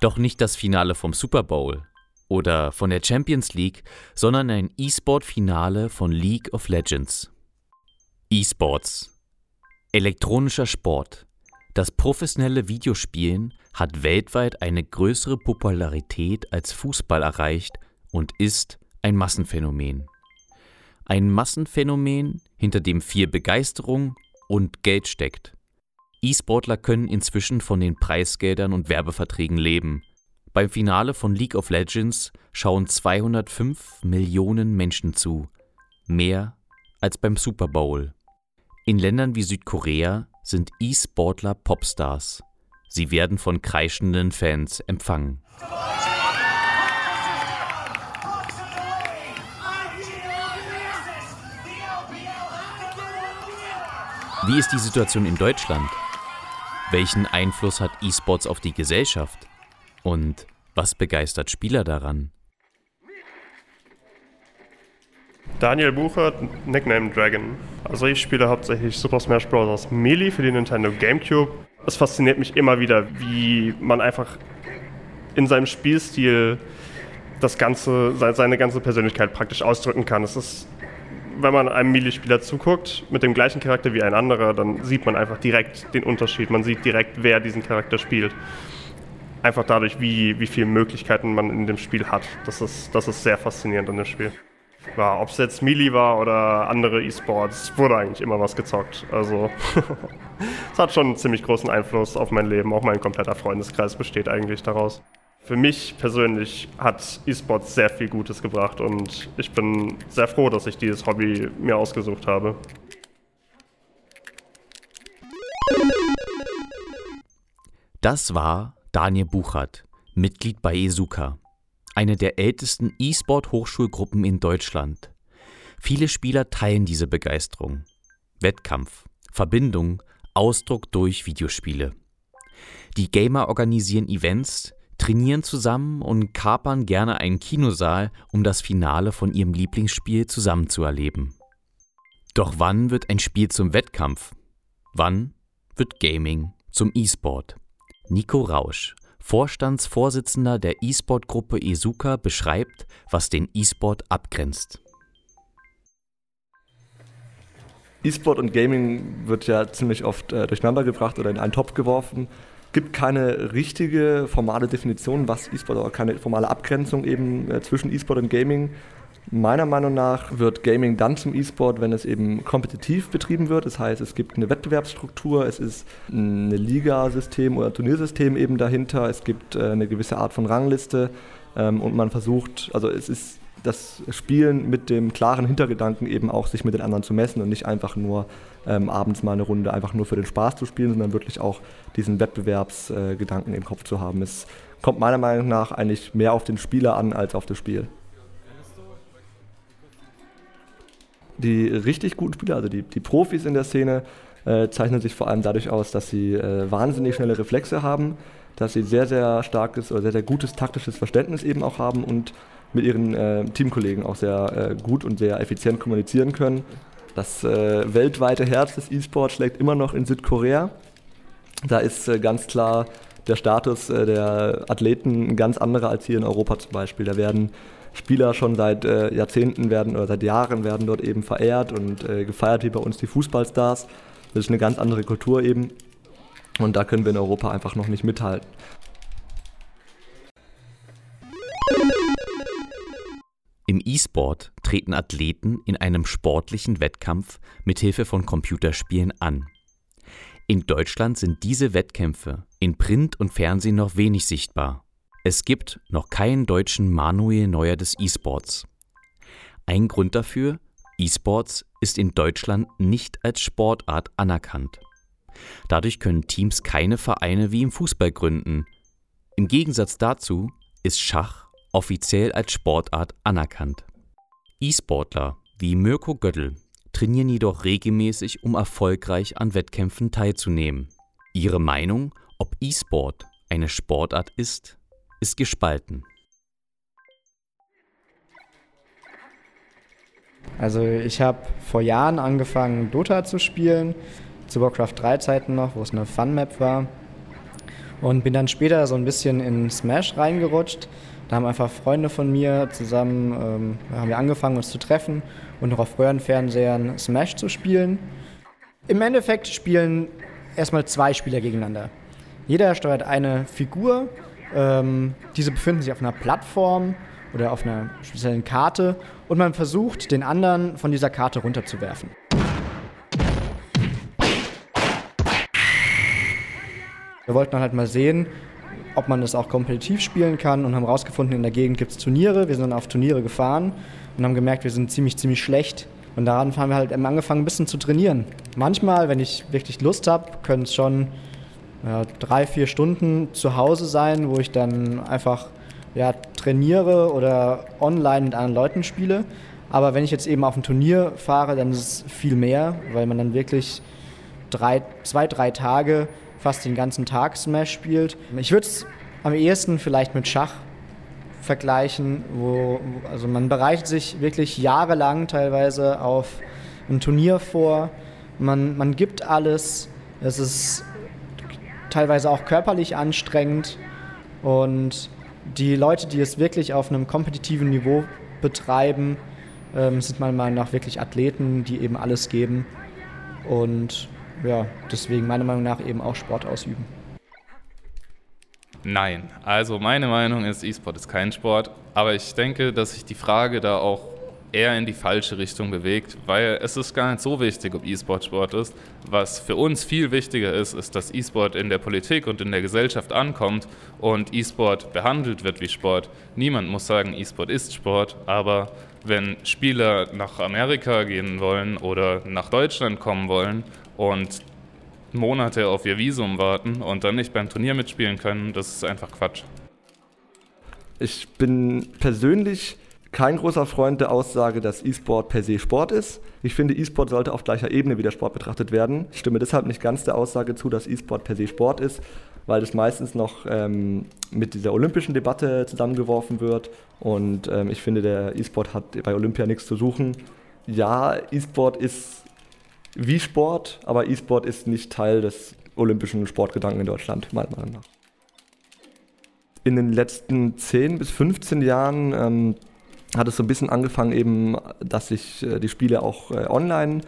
Doch nicht das Finale vom Super Bowl oder von der Champions League, sondern ein E-Sport-Finale von League of Legends. E-Sports. Elektronischer Sport. Das professionelle Videospielen hat weltweit eine größere Popularität als Fußball erreicht und ist ein Massenphänomen. Ein Massenphänomen, hinter dem viel Begeisterung und Geld steckt. E-Sportler können inzwischen von den Preisgeldern und Werbeverträgen leben. Beim Finale von League of Legends schauen 205 Millionen Menschen zu, mehr als beim Super Bowl. In Ländern wie Südkorea sind E-Sportler Popstars. Sie werden von kreischenden Fans empfangen. Wie ist die Situation in Deutschland? Welchen Einfluss hat E-Sports auf die Gesellschaft? Und was begeistert Spieler daran? Daniel Buchert, Nickname Dragon. Also ich spiele hauptsächlich Super Smash Bros. Melee für die Nintendo GameCube. Es fasziniert mich immer wieder, wie man einfach in seinem Spielstil das ganze, seine ganze Persönlichkeit praktisch ausdrücken kann. Es ist wenn man einem Melee-Spieler zuguckt, mit dem gleichen Charakter wie ein anderer, dann sieht man einfach direkt den Unterschied. Man sieht direkt, wer diesen Charakter spielt. Einfach dadurch, wie, wie viele Möglichkeiten man in dem Spiel hat. Das ist, das ist sehr faszinierend an dem Spiel. Ja, Ob es jetzt Melee war oder andere E-Sports, wurde eigentlich immer was gezockt. Also es hat schon einen ziemlich großen Einfluss auf mein Leben. Auch mein kompletter Freundeskreis besteht eigentlich daraus für mich persönlich hat E-Sport sehr viel Gutes gebracht und ich bin sehr froh, dass ich dieses Hobby mir ausgesucht habe. Das war Daniel Buchert, Mitglied bei Esuka, eine der ältesten E-Sport-Hochschulgruppen in Deutschland. Viele Spieler teilen diese Begeisterung. Wettkampf, Verbindung, Ausdruck durch Videospiele. Die Gamer organisieren Events, trainieren zusammen und kapern gerne einen Kinosaal, um das Finale von ihrem Lieblingsspiel zusammen zu erleben. Doch wann wird ein Spiel zum Wettkampf? Wann wird Gaming zum E-Sport? Nico Rausch, Vorstandsvorsitzender der E-Sport-Gruppe Esuka, beschreibt, was den E-Sport abgrenzt. E-Sport und Gaming wird ja ziemlich oft äh, durcheinander oder in einen Topf geworfen. Gibt keine richtige formale Definition, was E-Sport oder keine formale Abgrenzung eben äh, zwischen E-Sport und Gaming. Meiner Meinung nach wird Gaming dann zum E-Sport, wenn es eben kompetitiv betrieben wird. Das heißt, es gibt eine Wettbewerbsstruktur, es ist ein Ligasystem oder Turniersystem eben dahinter, es gibt äh, eine gewisse Art von Rangliste ähm, und man versucht, also es ist das Spielen mit dem klaren Hintergedanken eben auch sich mit den anderen zu messen und nicht einfach nur ähm, abends mal eine Runde einfach nur für den Spaß zu spielen, sondern wirklich auch diesen Wettbewerbsgedanken im Kopf zu haben. Es kommt meiner Meinung nach eigentlich mehr auf den Spieler an als auf das Spiel. Die richtig guten Spieler, also die, die Profis in der Szene, äh, zeichnen sich vor allem dadurch aus, dass sie äh, wahnsinnig schnelle Reflexe haben, dass sie sehr, sehr starkes oder sehr, sehr gutes taktisches Verständnis eben auch haben und mit ihren äh, Teamkollegen auch sehr äh, gut und sehr effizient kommunizieren können. Das äh, weltweite Herz des E-Sports schlägt immer noch in Südkorea. Da ist äh, ganz klar der Status äh, der Athleten ein ganz anderer als hier in Europa zum Beispiel. Da werden Spieler schon seit äh, Jahrzehnten werden oder seit Jahren werden dort eben verehrt und gefeiert wie bei uns die Fußballstars. Das ist eine ganz andere Kultur eben. Und da können wir in Europa einfach noch nicht mithalten. Im E-Sport treten Athleten in einem sportlichen Wettkampf mit Hilfe von Computerspielen an. In Deutschland sind diese Wettkämpfe in Print und Fernsehen noch wenig sichtbar. Es gibt noch keinen deutschen Manuel Neuer des E-Sports. Ein Grund dafür, E-Sports ist in Deutschland nicht als Sportart anerkannt. Dadurch können Teams keine Vereine wie im Fußball gründen. Im Gegensatz dazu ist Schach offiziell als Sportart anerkannt. E-Sportler wie Mirko Göttl trainieren jedoch regelmäßig, um erfolgreich an Wettkämpfen teilzunehmen. Ihre Meinung, ob E-Sport eine Sportart ist, ist gespalten. Also ich habe vor Jahren angefangen, Dota zu spielen, zu Warcraft 3 Zeiten noch, wo es eine Fun-Map war. Und bin dann später so ein bisschen in Smash reingerutscht. Da haben einfach Freunde von mir zusammen, ähm, haben wir angefangen uns zu treffen und noch auf Röhrenfernsehern Smash zu spielen. Im Endeffekt spielen erstmal zwei Spieler gegeneinander. Jeder steuert eine Figur. Ähm, diese befinden sich auf einer Plattform oder auf einer speziellen Karte und man versucht, den anderen von dieser Karte runterzuwerfen. Wir wollten halt mal sehen, ob man das auch kompetitiv spielen kann und haben herausgefunden, in der Gegend gibt es Turniere. Wir sind dann auf Turniere gefahren und haben gemerkt, wir sind ziemlich, ziemlich schlecht. Und daran haben wir halt angefangen, ein bisschen zu trainieren. Manchmal, wenn ich wirklich Lust habe, können es schon ja, drei, vier Stunden zu Hause sein, wo ich dann einfach ja, trainiere oder online mit anderen Leuten spiele. Aber wenn ich jetzt eben auf ein Turnier fahre, dann ist es viel mehr, weil man dann wirklich drei, zwei, drei Tage fast den ganzen Tag Smash spielt. Ich würde es am ehesten vielleicht mit Schach vergleichen, wo also man bereitet sich wirklich jahrelang teilweise auf ein Turnier vor. Man, man gibt alles. Es ist teilweise auch körperlich anstrengend und die Leute, die es wirklich auf einem kompetitiven Niveau betreiben, ähm, sind meiner Meinung nach wirklich Athleten, die eben alles geben. Und ja, deswegen meiner Meinung nach eben auch Sport ausüben. Nein, also meine Meinung ist, E-Sport ist kein Sport, aber ich denke, dass sich die Frage da auch eher in die falsche Richtung bewegt, weil es ist gar nicht so wichtig, ob E-Sport Sport ist. Was für uns viel wichtiger ist, ist, dass E-Sport in der Politik und in der Gesellschaft ankommt und E-Sport behandelt wird wie Sport. Niemand muss sagen, E-Sport ist Sport, aber wenn Spieler nach Amerika gehen wollen oder nach Deutschland kommen wollen und Monate auf ihr Visum warten und dann nicht beim Turnier mitspielen können, das ist einfach Quatsch. Ich bin persönlich kein großer Freund der Aussage, dass E-Sport per se Sport ist. Ich finde, E-Sport sollte auf gleicher Ebene wie der Sport betrachtet werden. Ich stimme deshalb nicht ganz der Aussage zu, dass E-Sport per se Sport ist, weil das meistens noch ähm, mit dieser olympischen Debatte zusammengeworfen wird. Und ähm, ich finde, der E-Sport hat bei Olympia nichts zu suchen. Ja, E-Sport ist wie Sport, aber E-Sport ist nicht Teil des olympischen Sportgedanken in Deutschland, meiner Meinung nach. In den letzten 10 bis 15 Jahren ähm, hat es so ein bisschen angefangen, eben, dass sich äh, die Spiele auch äh, online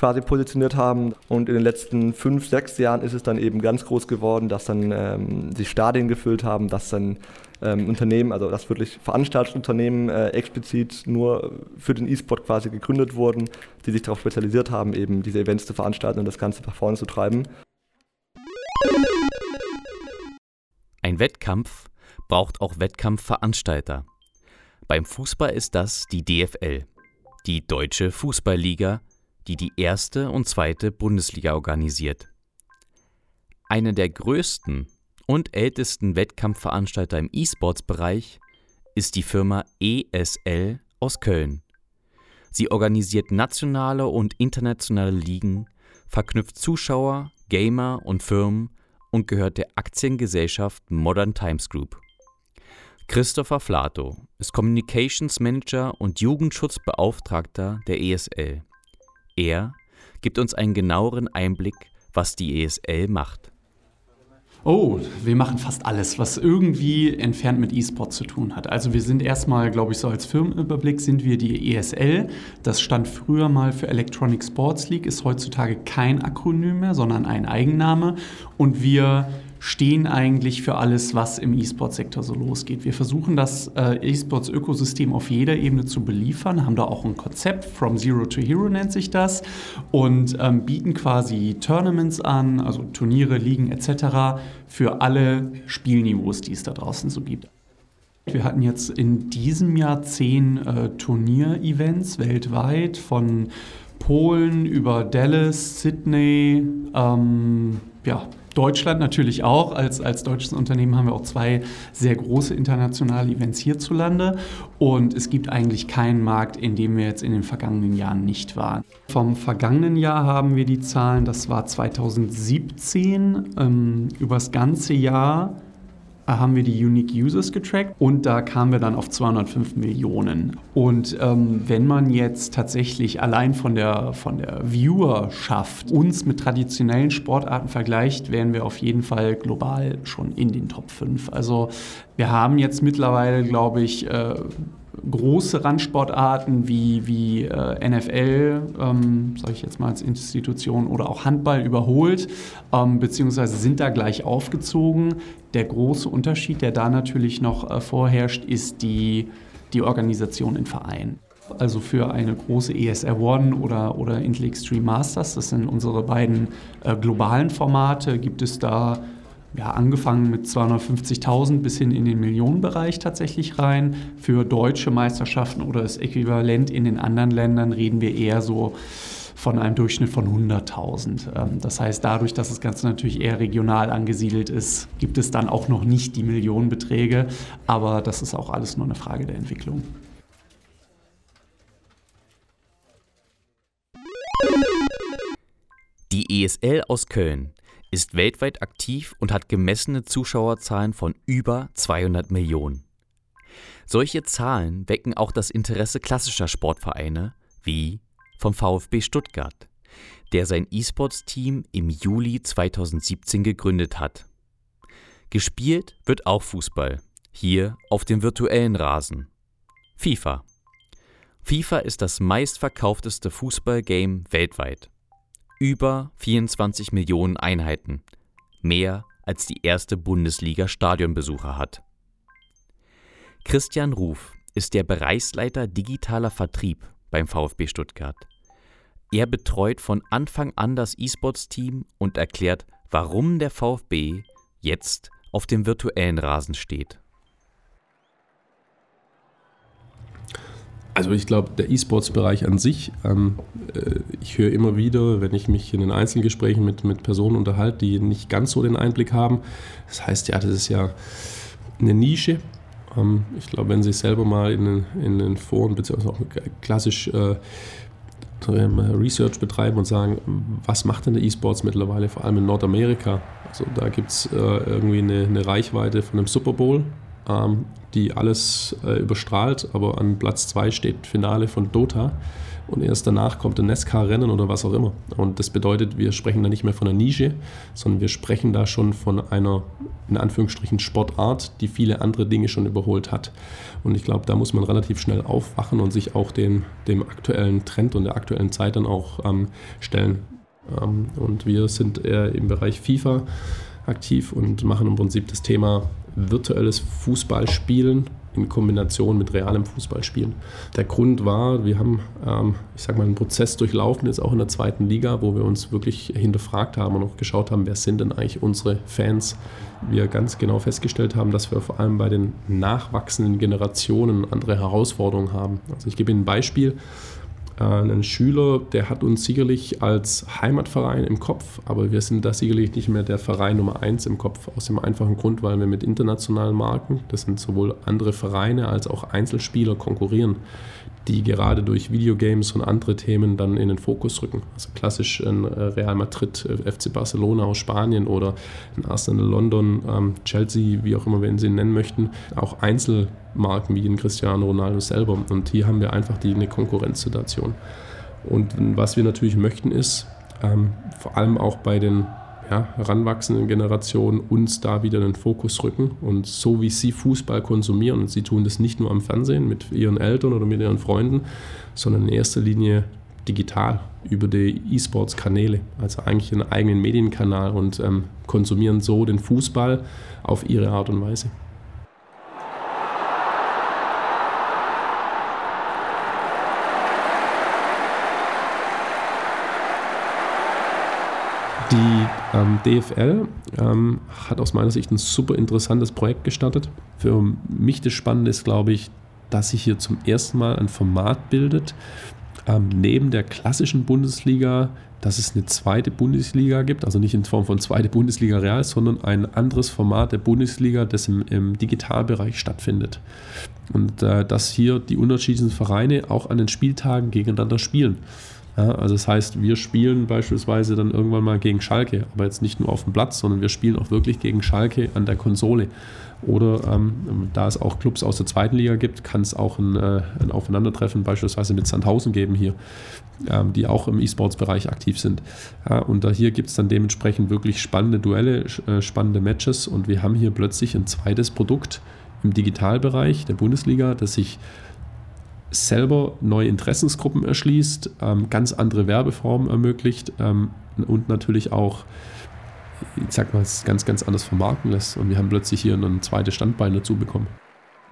quasi positioniert haben. Und in den letzten fünf, sechs Jahren ist es dann eben ganz groß geworden, dass dann ähm, sich Stadien gefüllt haben, dass dann ähm, Unternehmen, also dass wirklich Veranstaltungsunternehmen äh, explizit nur für den E-Sport quasi gegründet wurden, die sich darauf spezialisiert haben, eben diese Events zu veranstalten und das Ganze nach vorne zu treiben. Ein Wettkampf braucht auch Wettkampfveranstalter. Beim Fußball ist das die DFL, die Deutsche Fußballliga, die die erste und zweite Bundesliga organisiert. Eine der größten und ältesten Wettkampfveranstalter im E-Sports-Bereich ist die Firma ESL aus Köln. Sie organisiert nationale und internationale Ligen, verknüpft Zuschauer, Gamer und Firmen und gehört der Aktiengesellschaft Modern Times Group. Christopher Flato ist Communications Manager und Jugendschutzbeauftragter der ESL. Er gibt uns einen genaueren Einblick, was die ESL macht. Oh, wir machen fast alles, was irgendwie entfernt mit E-Sport zu tun hat. Also wir sind erstmal, glaube ich, so als Firmenüberblick sind wir die ESL. Das stand früher mal für Electronic Sports League, ist heutzutage kein Akronym mehr, sondern ein Eigenname. Und wir stehen eigentlich für alles, was im E-Sport-Sektor so losgeht. Wir versuchen das äh, E-Sports-Ökosystem auf jeder Ebene zu beliefern, haben da auch ein Konzept, From Zero to Hero nennt sich das, und ähm, bieten quasi Tournaments an, also Turniere, Ligen etc. für alle Spielniveaus, die es da draußen so gibt. Wir hatten jetzt in diesem Jahr zehn äh, Turnier-Events weltweit von Polen über Dallas, Sydney, ähm, ja, Deutschland natürlich auch. Als, als deutsches Unternehmen haben wir auch zwei sehr große internationale Events hierzulande. Und es gibt eigentlich keinen Markt, in dem wir jetzt in den vergangenen Jahren nicht waren. Vom vergangenen Jahr haben wir die Zahlen, das war 2017, ähm, übers ganze Jahr haben wir die Unique Users getrackt und da kamen wir dann auf 205 Millionen. Und ähm, wenn man jetzt tatsächlich allein von der, von der Viewerschaft uns mit traditionellen Sportarten vergleicht, wären wir auf jeden Fall global schon in den Top 5. Also wir haben jetzt mittlerweile, glaube ich, äh, große Randsportarten wie, wie äh, NFL, ähm, sage ich jetzt mal als Institution, oder auch Handball überholt, ähm, beziehungsweise sind da gleich aufgezogen. Der große Unterschied, der da natürlich noch äh, vorherrscht, ist die, die Organisation in Vereinen. Also für eine große ESR One oder, oder Intel Extreme Masters, das sind unsere beiden äh, globalen Formate, gibt es da ja, angefangen mit 250.000 bis hin in den Millionenbereich tatsächlich rein. Für deutsche Meisterschaften oder das Äquivalent in den anderen Ländern reden wir eher so von einem Durchschnitt von 100.000. Ähm, das heißt, dadurch, dass das Ganze natürlich eher regional angesiedelt ist, gibt es dann auch noch nicht die Millionenbeträge, aber das ist auch alles nur eine Frage der Entwicklung. Die ESL aus Köln ist weltweit aktiv und hat gemessene Zuschauerzahlen von über 200 Millionen. Solche Zahlen wecken auch das Interesse klassischer Sportvereine wie vom VfB Stuttgart, der sein E-Sports-Team im Juli 2017 gegründet hat. Gespielt wird auch Fußball, hier auf dem virtuellen Rasen. FIFA. FIFA ist das meistverkaufteste Fußballgame weltweit über 24 Millionen Einheiten, mehr als die erste Bundesliga Stadionbesucher hat. Christian Ruf ist der Bereichsleiter digitaler Vertrieb beim VfB Stuttgart. Er betreut von Anfang an das E-Sports-Team und erklärt, warum der VfB jetzt auf dem virtuellen Rasen steht. Also ich glaube, der E-Sports-Bereich an sich, ähm, äh, ich höre immer wieder, wenn ich mich in den Einzelgesprächen mit, mit Personen unterhalte, die nicht ganz so den Einblick haben, das heißt ja, das ist ja eine Nische. Ähm, ich glaube, wenn Sie selber mal in den, in den Foren beziehungsweise auch klassisch äh, Research betreiben und sagen, was macht denn der E-Sports mittlerweile, vor allem in Nordamerika? Also da gibt es äh, irgendwie eine, eine, Reichweite von einem Super Bowl, ähm, die alles äh, überstrahlt, aber an Platz 2 steht Finale von Dota und erst danach kommt ein NASCAR-Rennen oder was auch immer. Und das bedeutet, wir sprechen da nicht mehr von einer Nische, sondern wir sprechen da schon von einer, in Anführungsstrichen, Sportart, die viele andere Dinge schon überholt hat. Und ich glaube, da muss man relativ schnell aufwachen und sich auch dem, dem aktuellen Trend und der aktuellen Zeit dann auch ähm, stellen. Ähm, und wir sind eher im Bereich FIFA aktiv und machen im Prinzip das Thema virtuelles Fußballspielen in Kombination mit realem Fußballspielen. Der Grund war, wir haben, ähm, ich sag mal, einen Prozess durchlaufen, jetzt auch in der zweiten Liga, wo wir uns wirklich hinterfragt haben und auch geschaut haben, wer sind denn eigentlich unsere Fans. Wir ganz genau festgestellt haben, dass wir vor allem bei den nachwachsenden Generationen andere Herausforderungen haben. Also ich gebe Ihnen ein Beispiel. Äh, ein Schüler, der hat uns sicherlich als Heimatverein im Kopf, aber wir sind da sicherlich nicht mehr der Verein Nummer eins im Kopf, aus dem einfachen Grund, weil wir mit internationalen Marken, das sind sowohl andere Vereine als auch Einzelspieler, konkurrieren die gerade durch Videogames und andere Themen dann in den Fokus rücken. Also klassisch in äh, Real Madrid, äh, FC Barcelona aus Spanien oder in Arsenal London, ähm, Chelsea, wie auch immer wir sie nennen möchten, auch Einzelmarken wie in Cristiano Ronaldo selber. Und hier haben wir einfach die, eine Konkurrenzsituation. Und was wir natürlich möchten ist, ähm, vor allem auch bei den ja, heranwachsenden Generationen uns da wieder in den Fokus rücken. Und so wie sie Fußball konsumieren, und sie tun das nicht nur am Fernsehen mit ihren Eltern oder mit ihren Freunden, sondern in erster Linie digital über die E-Sports-Kanäle, also eigentlich einen eigenen Medienkanal und ähm, konsumieren so den Fußball auf ihre Art und Weise. Die ähm, DFL ähm, hat aus meiner Sicht ein super interessantes Projekt gestartet. Für mich das Spannende ist, glaube ich, dass sich hier zum ersten Mal ein Format bildet, ähm, neben der klassischen Bundesliga, dass es eine zweite Bundesliga gibt, also nicht in Form von zweite Bundesliga Real, sondern ein anderes Format der Bundesliga, das im, im Digitalbereich stattfindet. Und äh, dass hier die unterschiedlichen Vereine auch an den Spieltagen gegeneinander spielen. Ja, also das heißt, wir spielen beispielsweise dann irgendwann mal gegen Schalke, aber jetzt nicht nur auf dem Platz, sondern wir spielen auch wirklich gegen Schalke an der Konsole. Oder ähm, da es auch Clubs aus der zweiten Liga gibt, kann es auch ein, äh, ein Aufeinandertreffen beispielsweise mit Sandhausen geben hier, ähm, die auch im E-Sports-Bereich aktiv sind. Ja, und da hier gibt es dann dementsprechend wirklich spannende Duelle, äh, spannende Matches und wir haben hier plötzlich ein zweites Produkt im Digitalbereich der Bundesliga, das sich selber neue Interessensgruppen erschließt, ähm, ganz andere Werbeformen ermöglicht ähm, und natürlich auch, ich sag mal, es ganz, ganz anders vermarkten lässt. Und wir haben plötzlich hier ein zweites Standbein dazu bekommen.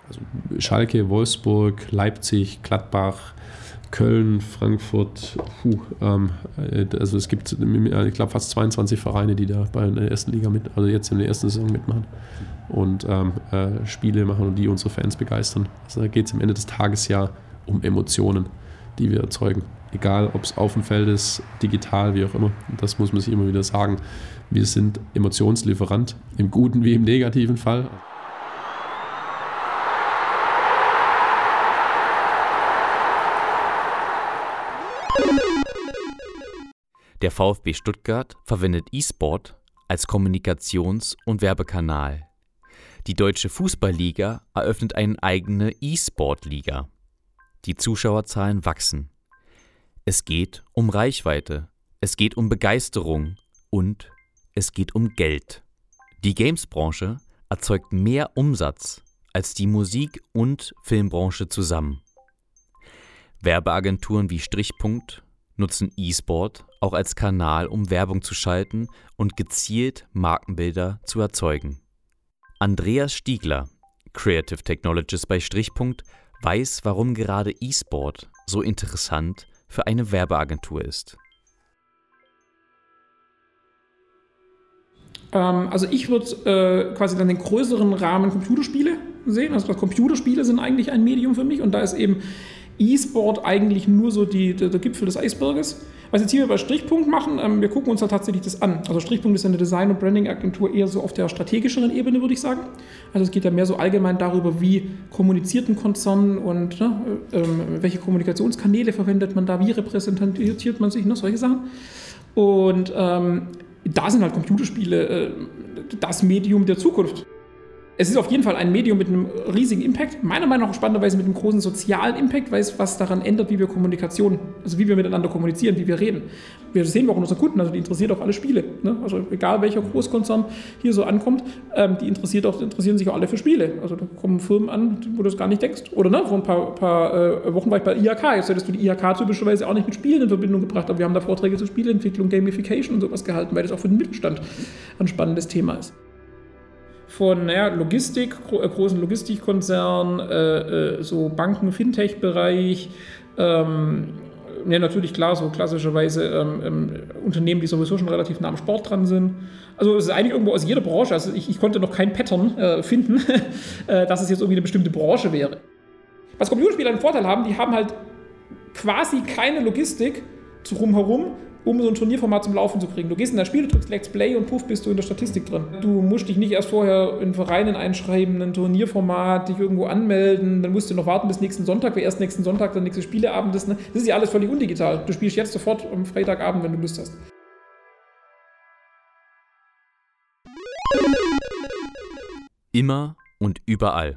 Also Schalke, Wolfsburg, Leipzig, Gladbach, Köln, Frankfurt, puh, ähm, äh, also es gibt, ich glaube, fast 22 Vereine, die da bei der ersten Liga mit, also jetzt in der ersten Saison mitmachen und ähm, äh, Spiele machen und die unsere Fans begeistern. Also da geht es am Ende des Tages ja um Emotionen, die wir erzeugen. Egal, ob es auf dem Feld ist, digital, wie auch immer. Das muss man sich immer wieder sagen. Wir sind Emotionslieferant, im guten wie im negativen Fall. Der VfB Stuttgart verwendet E-Sport als Kommunikations- und Werbekanal. Die Deutsche Fußballliga eröffnet eine eigene E-Sport-Liga. Die Zuschauerzahlen wachsen. Es geht um Reichweite, es geht um Begeisterung und es geht um Geld. Die Games-Branche erzeugt mehr Umsatz als die Musik- und Filmbranche zusammen. Werbeagenturen wie Strichpunkt nutzen E-Sport auch als Kanal, um Werbung zu schalten und gezielt Markenbilder zu erzeugen. Andreas Stiegler, Creative Technologist bei Strichpunkt, weiß, warum gerade E-Sport so interessant für eine Werbeagentur ist. Ähm, also ich würde äh, quasi dann den größeren Rahmen Computerspiele sehen. Also Computerspiele sind eigentlich ein Medium für mich und da ist eben E-Sport eigentlich nur so die, der, der Gipfel des Eisberges. Was jetzt hier bei Strichpunkt machen, ähm, wir gucken uns da tatsächlich das an. Also Strichpunkt ist eine Design- und Branding-Agentur eher so auf der strategischeren Ebene, würde ich sagen. Also es geht ja mehr so allgemein darüber, wie kommuniziert ein Konzern und ne, ähm, welche Kommunikationskanäle verwendet man da, wie repräsentiert man sich, ne, solche Sachen. Und ähm, da sind halt Computerspiele äh, das Medium der Zukunft es ist auf jeden Fall ein Medium mit einem riesigen Impact. Meiner Meinung nach spannenderweise mit einem großen sozialen Impact, weil es was daran ändert, wie wir Kommunikation, also wie wir miteinander kommunizieren, wie wir reden. Wir sehen auch an unseren Kunden, also die interessiert auch alle Spiele. Ne? Also egal welcher Großkonzern hier so ankommt, ähm, die interessiert auch, interessieren sich auch alle für Spiele. Also da kommen Firmen an, wo du es gar nicht denkst. Oder ne, vor ein paar, paar äh, Wochen war ich bei IHK. Jetzt hättest du die IHK typischerweise auch nicht mit Spielen in Verbindung gebracht, aber wir haben da Vorträge zur Spieleentwicklung, Gamification und sowas gehalten, weil das auch für den Mittelstand ein spannendes Thema ist von naja, Logistik, äh, großen Logistikkonzernen, äh, äh, so Banken, Fintech-Bereich, ähm, ja, natürlich klar, so klassischerweise ähm, ähm, Unternehmen, die sowieso schon relativ nah am Sport dran sind. Also es ist eigentlich irgendwo aus jeder Branche, also ich, ich konnte noch kein Pattern äh, finden, äh, dass es jetzt irgendwie eine bestimmte Branche wäre. Was Computerspiele einen Vorteil haben, die haben halt quasi keine Logistik drumherum, um so ein Turnierformat zum Laufen zu kriegen. Du gehst in das Spiel, du drückst Let's Play und puff, bist du in der Statistik drin. Du musst dich nicht erst vorher in Vereinen einschreiben, ein Turnierformat, dich irgendwo anmelden, dann musst du noch warten bis nächsten Sonntag, weil erst nächsten Sonntag der nächste Spieleabend ist. Ne? Das ist ja alles völlig undigital. Du spielst jetzt sofort am Freitagabend, wenn du Lust hast. Immer und überall.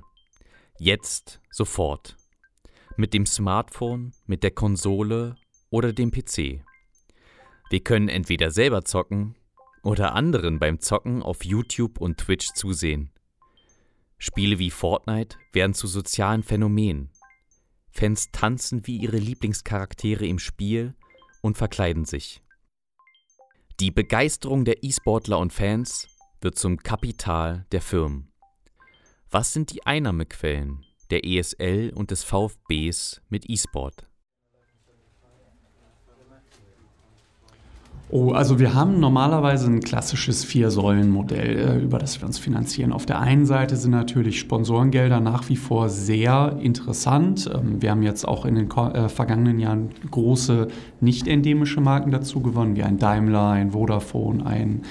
Jetzt, sofort. Mit dem Smartphone, mit der Konsole oder dem PC. Wir können entweder selber zocken oder anderen beim Zocken auf YouTube und Twitch zusehen. Spiele wie Fortnite werden zu sozialen Phänomenen. Fans tanzen wie ihre Lieblingscharaktere im Spiel und verkleiden sich. Die Begeisterung der E-Sportler und Fans wird zum Kapital der Firmen. Was sind die Einnahmequellen der ESL und des VfBs mit E-Sport? Oh, also wir haben normalerweise ein klassisches Vier-Säulen-Modell, äh, über das wir uns finanzieren. Auf der einen Seite sind natürlich Sponsorengelder nach wie vor sehr interessant. Ähm, wir haben jetzt auch in den äh, vergangenen Jahren große nicht-endemische Marken dazu gewonnen, wie ein Daimler, ein Vodafone, ein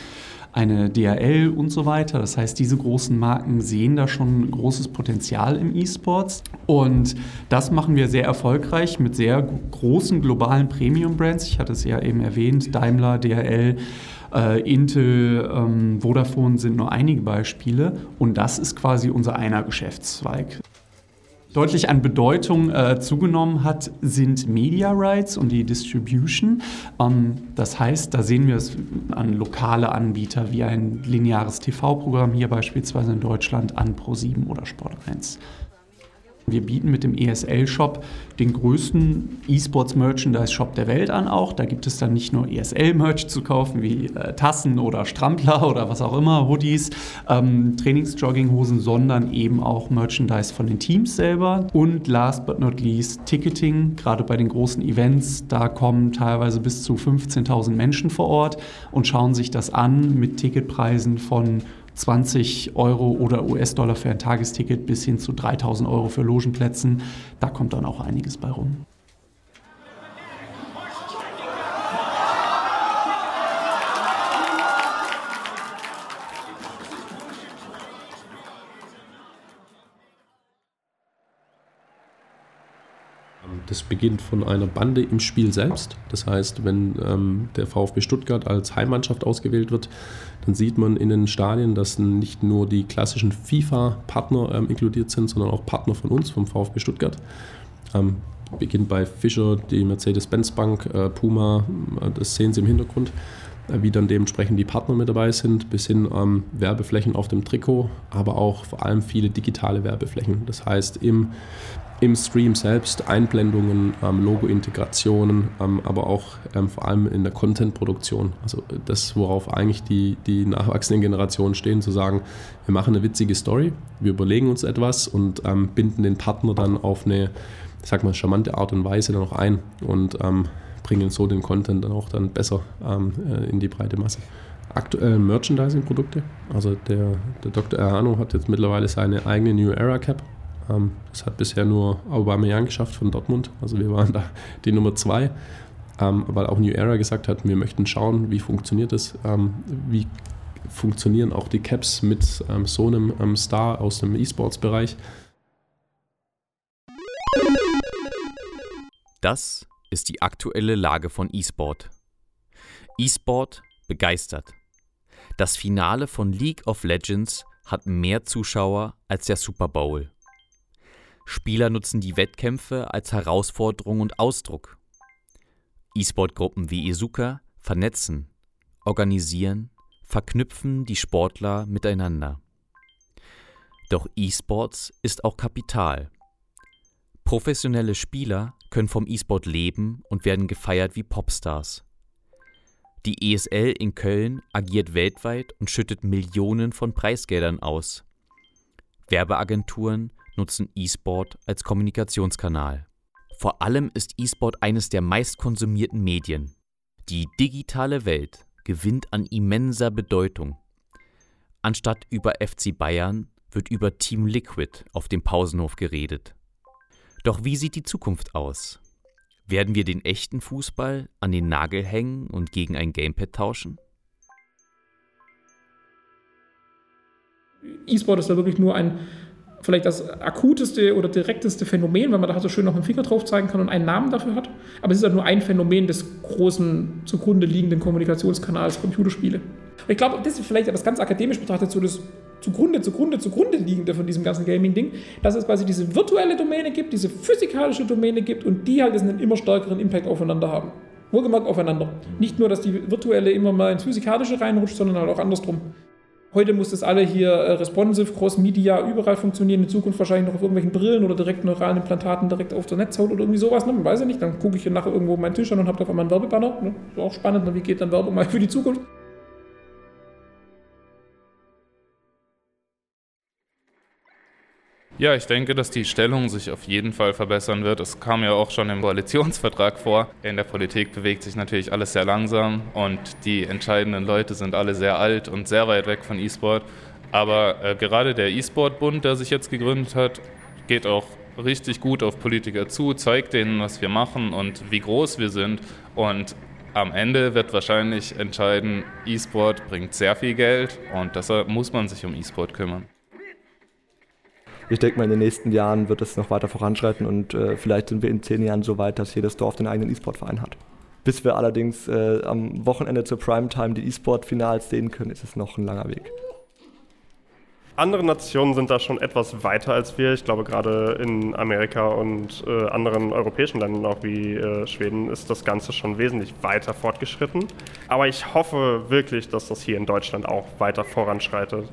eine DRL und so weiter. Das heißt, diese großen Marken sehen da schon großes Potenzial im E-Sports. Und das machen wir sehr erfolgreich mit sehr großen globalen Premium-Brands. Ich hatte es ja eben erwähnt, Daimler, DRL. Äh, Intel, ähm, Vodafone sind nur einige Beispiele und das ist quasi unser einer Geschäftszweig deutlich an Bedeutung äh, zugenommen hat, sind Media Rights und die Distribution. Ähm, das heißt, da sehen wir es an lokale Anbieter wie ein lineares TV-Programm hier beispielsweise in Deutschland an Pro7 oder Sport 1. Wir bieten mit dem ESL-Shop den größten E-Sports-Merchandise-Shop der Welt an auch. Da gibt es dann nicht nur ESL-Merch zu kaufen, wie äh, Tassen oder Strampler oder was auch immer, Hoodies, ähm, Trainingsjogginghosen, sondern eben auch Merchandise von den Teams selber. Und last but not least Ticketing, gerade bei den großen Events. Da kommen teilweise bis zu 15.000 Menschen vor Ort und schauen sich das an mit Ticketpreisen von 20 Euro oder US-Dollar für ein Tagesticket bis hin zu 3000 Euro für Logenplätzen. Da kommt dann auch einiges bei rum. Das beginnt von einer Bande im Spiel selbst. Das heißt, wenn ähm, der VfB Stuttgart als Heimmannschaft ausgewählt wird, dann sieht man in den Stadien, dass nicht nur die klassischen FIFA-Partner ähm, inkludiert sind, sondern auch Partner von uns, vom VfB Stuttgart. Ähm, beginnt bei Fischer, die Mercedes-Benz Bank, äh, Puma, äh, das sehen Sie im Hintergrund, äh, wie dann dementsprechend die Partner mit dabei sind, bis hin ähm, Werbeflächen auf dem Trikot, aber auch vor allem viele digitale Werbeflächen. Das heißt, im im Stream selbst Einblendungen, ähm, Logo-Integrationen, ähm, aber auch ähm, vor allem in der Content-Produktion. Also das, worauf eigentlich die, die nachwachsenden Generationen stehen, zu sagen, wir machen eine witzige Story, wir überlegen uns etwas und ähm, binden den Partner dann auf eine, ich sag mal, charmante Art und Weise dann auch ein und ähm, bringen so den Content dann auch dann besser ähm, äh, in die breite Masse aktuell Merchandising-Produkte. Also der, der Dr. Erhano hat jetzt mittlerweile seine eigene New Era Cap das hat bisher nur Aubameyang geschafft von Dortmund. Also wir waren da die Nummer zwei, ähm, weil auch New Era gesagt hat, wir möchten schauen, wie funktioniert das, ähm, wie funktionieren auch die Caps mit ähm, so einem ähm, Star aus dem E-Sports-Bereich. Das ist die aktuelle Lage von E-Sport. E-Sport begeistert. Das Finale von League of Legends hat mehr Zuschauer als der Super Bowl. Spieler nutzen die Wettkämpfe als Herausforderung und Ausdruck. E-Sport-Gruppen wie Izuka vernetzen, organisieren, verknüpfen die Sportler miteinander. Doch E-Sports ist auch Kapital. Professionelle Spieler können vom E-Sport leben und werden gefeiert wie Popstars. Die ESL in Köln agiert weltweit und schüttet Millionen von Preisgeldern aus. Werbeagenturen nutzen E-Sport als Kommunikationskanal. Vor allem ist E-Sport eines der meistkonsumierten Medien. Die digitale Welt gewinnt an immenser Bedeutung. Anstatt über FC Bayern wird über Team Liquid auf dem Pausenhof geredet. Doch wie sieht die Zukunft aus? Werden wir den echten Fußball an den Nagel hängen und gegen ein Gamepad tauschen? E-Sport ist da wirklich nur ein, vielleicht das akuteste oder direkteste Phänomen, weil man da so schön noch einen Finger drauf zeigen kann und einen Namen dafür hat. Aber es ist halt nur ein Phänomen des großen zugrunde liegenden Kommunikationskanals Computerspiele. Ich glaube, das ist vielleicht das ganz akademisch betrachtet so das zugrunde, zugrunde, zugrunde liegende von diesem ganzen Gaming-Ding, dass es quasi diese virtuelle Domäne gibt, diese physikalische Domäne gibt und die halt einen immer stärkeren Impact aufeinander haben. Wohlgemerkt aufeinander. Nicht nur, dass die virtuelle immer mal ins Physikalische reinrutscht, sondern halt auch andersrum. Heute muss das alle hier äh, responsive, cross-media, überall funktionieren. In Zukunft wahrscheinlich noch auf irgendwelchen Brillen oder direkt neuralen Implantaten direkt auf der Netzhaut oder irgendwie sowas. Ne? Man weiß ja nicht. Dann gucke ich hier nachher irgendwo meinen Tisch an und habe da auf einmal einen Werbebanner. Ne? Ist auch spannend. Wie geht dann Werbung mal für die Zukunft? Ja, ich denke, dass die Stellung sich auf jeden Fall verbessern wird. Es kam ja auch schon im Koalitionsvertrag vor. In der Politik bewegt sich natürlich alles sehr langsam und die entscheidenden Leute sind alle sehr alt und sehr weit weg von E-Sport. Aber äh, gerade der E-Sport-Bund, der sich jetzt gegründet hat, geht auch richtig gut auf Politiker zu, zeigt denen, was wir machen und wie groß wir sind. Und am Ende wird wahrscheinlich entscheiden, E-Sport bringt sehr viel Geld und deshalb muss man sich um E-Sport kümmern ich denke mal, in den nächsten Jahren wird es noch weiter voranschreiten und äh, vielleicht sind wir in zehn Jahren so weit, dass jedes Dorf den eigenen E-Sport-Verein hat. Bis wir allerdings äh, am Wochenende zur Primetime die E-Sport-Finals sehen können, ist es noch ein langer Weg. Andere Nationen sind da schon etwas weiter als wir. Ich glaube, gerade in Amerika und äh, anderen europäischen Ländern, auch wie äh, Schweden, ist das Ganze schon wesentlich weiter fortgeschritten. Aber ich hoffe wirklich, dass das hier in Deutschland auch weiter voranschreitet.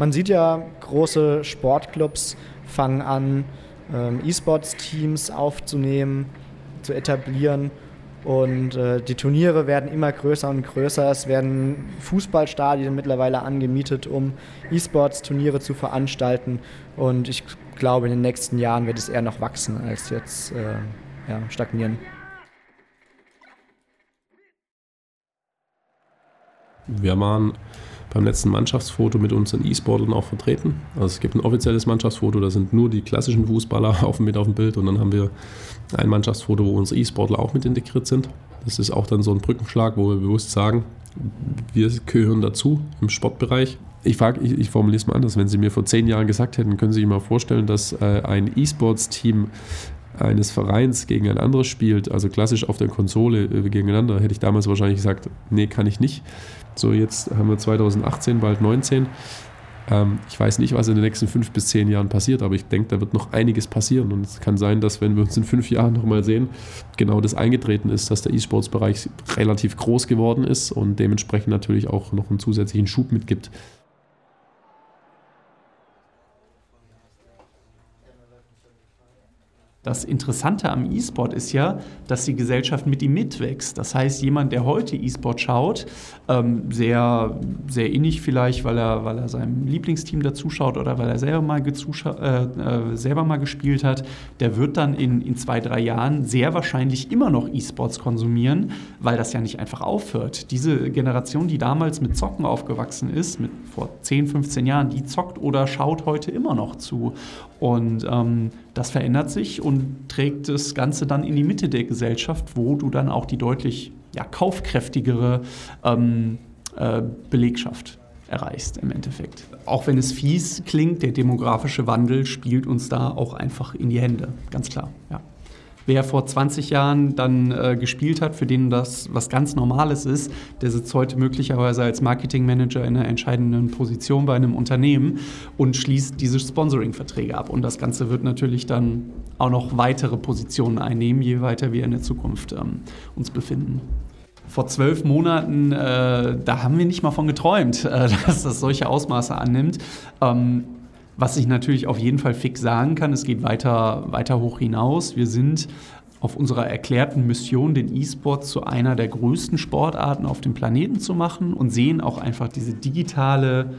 Man sieht ja, große Sportclubs fangen an, ähm, E-Sports-Teams aufzunehmen, zu etablieren. Und äh, die Turniere werden immer größer und größer. Es werden Fußballstadien mittlerweile angemietet, um E-Sports-Turniere zu veranstalten. Und ich glaube, in den nächsten Jahren wird es eher noch wachsen, als jetzt äh, ja, stagnieren. Wir waren beim letzten Mannschaftsfoto mit unseren E-Sportlern auch vertreten. Also es gibt ein offizielles Mannschaftsfoto, da sind nur die klassischen Fußballer auf, mit auf dem Bild und dann haben wir ein Mannschaftsfoto, wo unsere E-Sportler auch mit integriert sind. Das ist auch dann so ein Brückenschlag, wo wir bewusst sagen, wir gehören dazu im Sportbereich. Ich, ich, ich formuliere es mal anders. Wenn Sie mir vor zehn Jahren gesagt hätten, können Sie sich mal vorstellen, dass äh, ein E-Sports-Team eines Vereins gegen ein anderes spielt, also klassisch auf der Konsole äh, gegeneinander, hätte ich damals wahrscheinlich gesagt, nee, kann ich nicht. So, jetzt haben wir 2018, bald 19. Ähm, ich weiß nicht, was in den nächsten fünf bis zehn Jahren passiert, aber ich denke, da wird noch einiges passieren. Und es kann sein, dass, wenn wir uns in fünf Jahren nochmal sehen, genau das eingetreten ist, dass der E-Sports-Bereich relativ groß geworden ist und dementsprechend natürlich auch noch einen zusätzlichen Schub mitgibt. Das Interessante am E-Sport ist ja, dass die Gesellschaft mit ihm mitwächst. Das heißt, jemand, der heute E-Sport schaut, ähm, sehr, sehr innig vielleicht, weil er, weil er seinem Lieblingsteam dazuschaut oder weil er selber mal, äh, äh, selber mal gespielt hat, der wird dann in, in zwei, drei Jahren sehr wahrscheinlich immer noch E-Sports konsumieren, weil das ja nicht einfach aufhört. Diese Generation, die damals mit Zocken aufgewachsen ist, mit vor 10, 15 Jahren, die zockt oder schaut heute immer noch zu. Und ähm, das verändert sich und trägt das Ganze dann in die Mitte der Gesellschaft, wo du dann auch die deutlich ja, kaufkräftigere ähm, äh, Belegschaft erreichst im Endeffekt. Auch wenn es fies klingt, der demografische Wandel spielt uns da auch einfach in die Hände, ganz klar. Ja wer vor 20 Jahren dann äh, gespielt hat, für den das was ganz Normales ist, der sitzt heute möglicherweise als Marketingmanager in einer entscheidenden Position bei einem Unternehmen und schließt diese Sponsoring-Verträge ab. Und das Ganze wird natürlich dann auch noch weitere Positionen einnehmen, je weiter wir in der Zukunft ähm, uns befinden vor zwölf Monaten, äh, da haben wir nicht mal von geträumt, äh, dass das solche Ausmaße annimmt. Ähm, was ich natürlich auf jeden Fall fix sagen kann, es geht weiter, weiter hoch hinaus. Wir sind auf unserer erklärten Mission, den E-Sport zu einer der größten Sportarten auf dem Planeten zu machen und sehen auch einfach diese digitale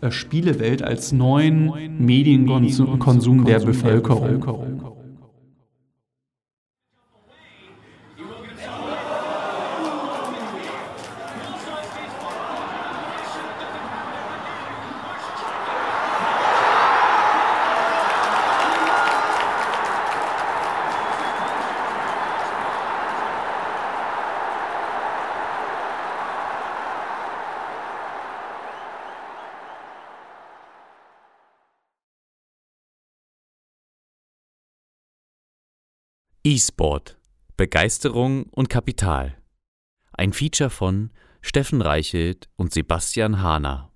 äh, Spielewelt als neuen Medienkonsum der Bevölkerung. E-Sport Begeisterung und Kapital. Ein Feature von Steffen Reichelt und Sebastian Hahner.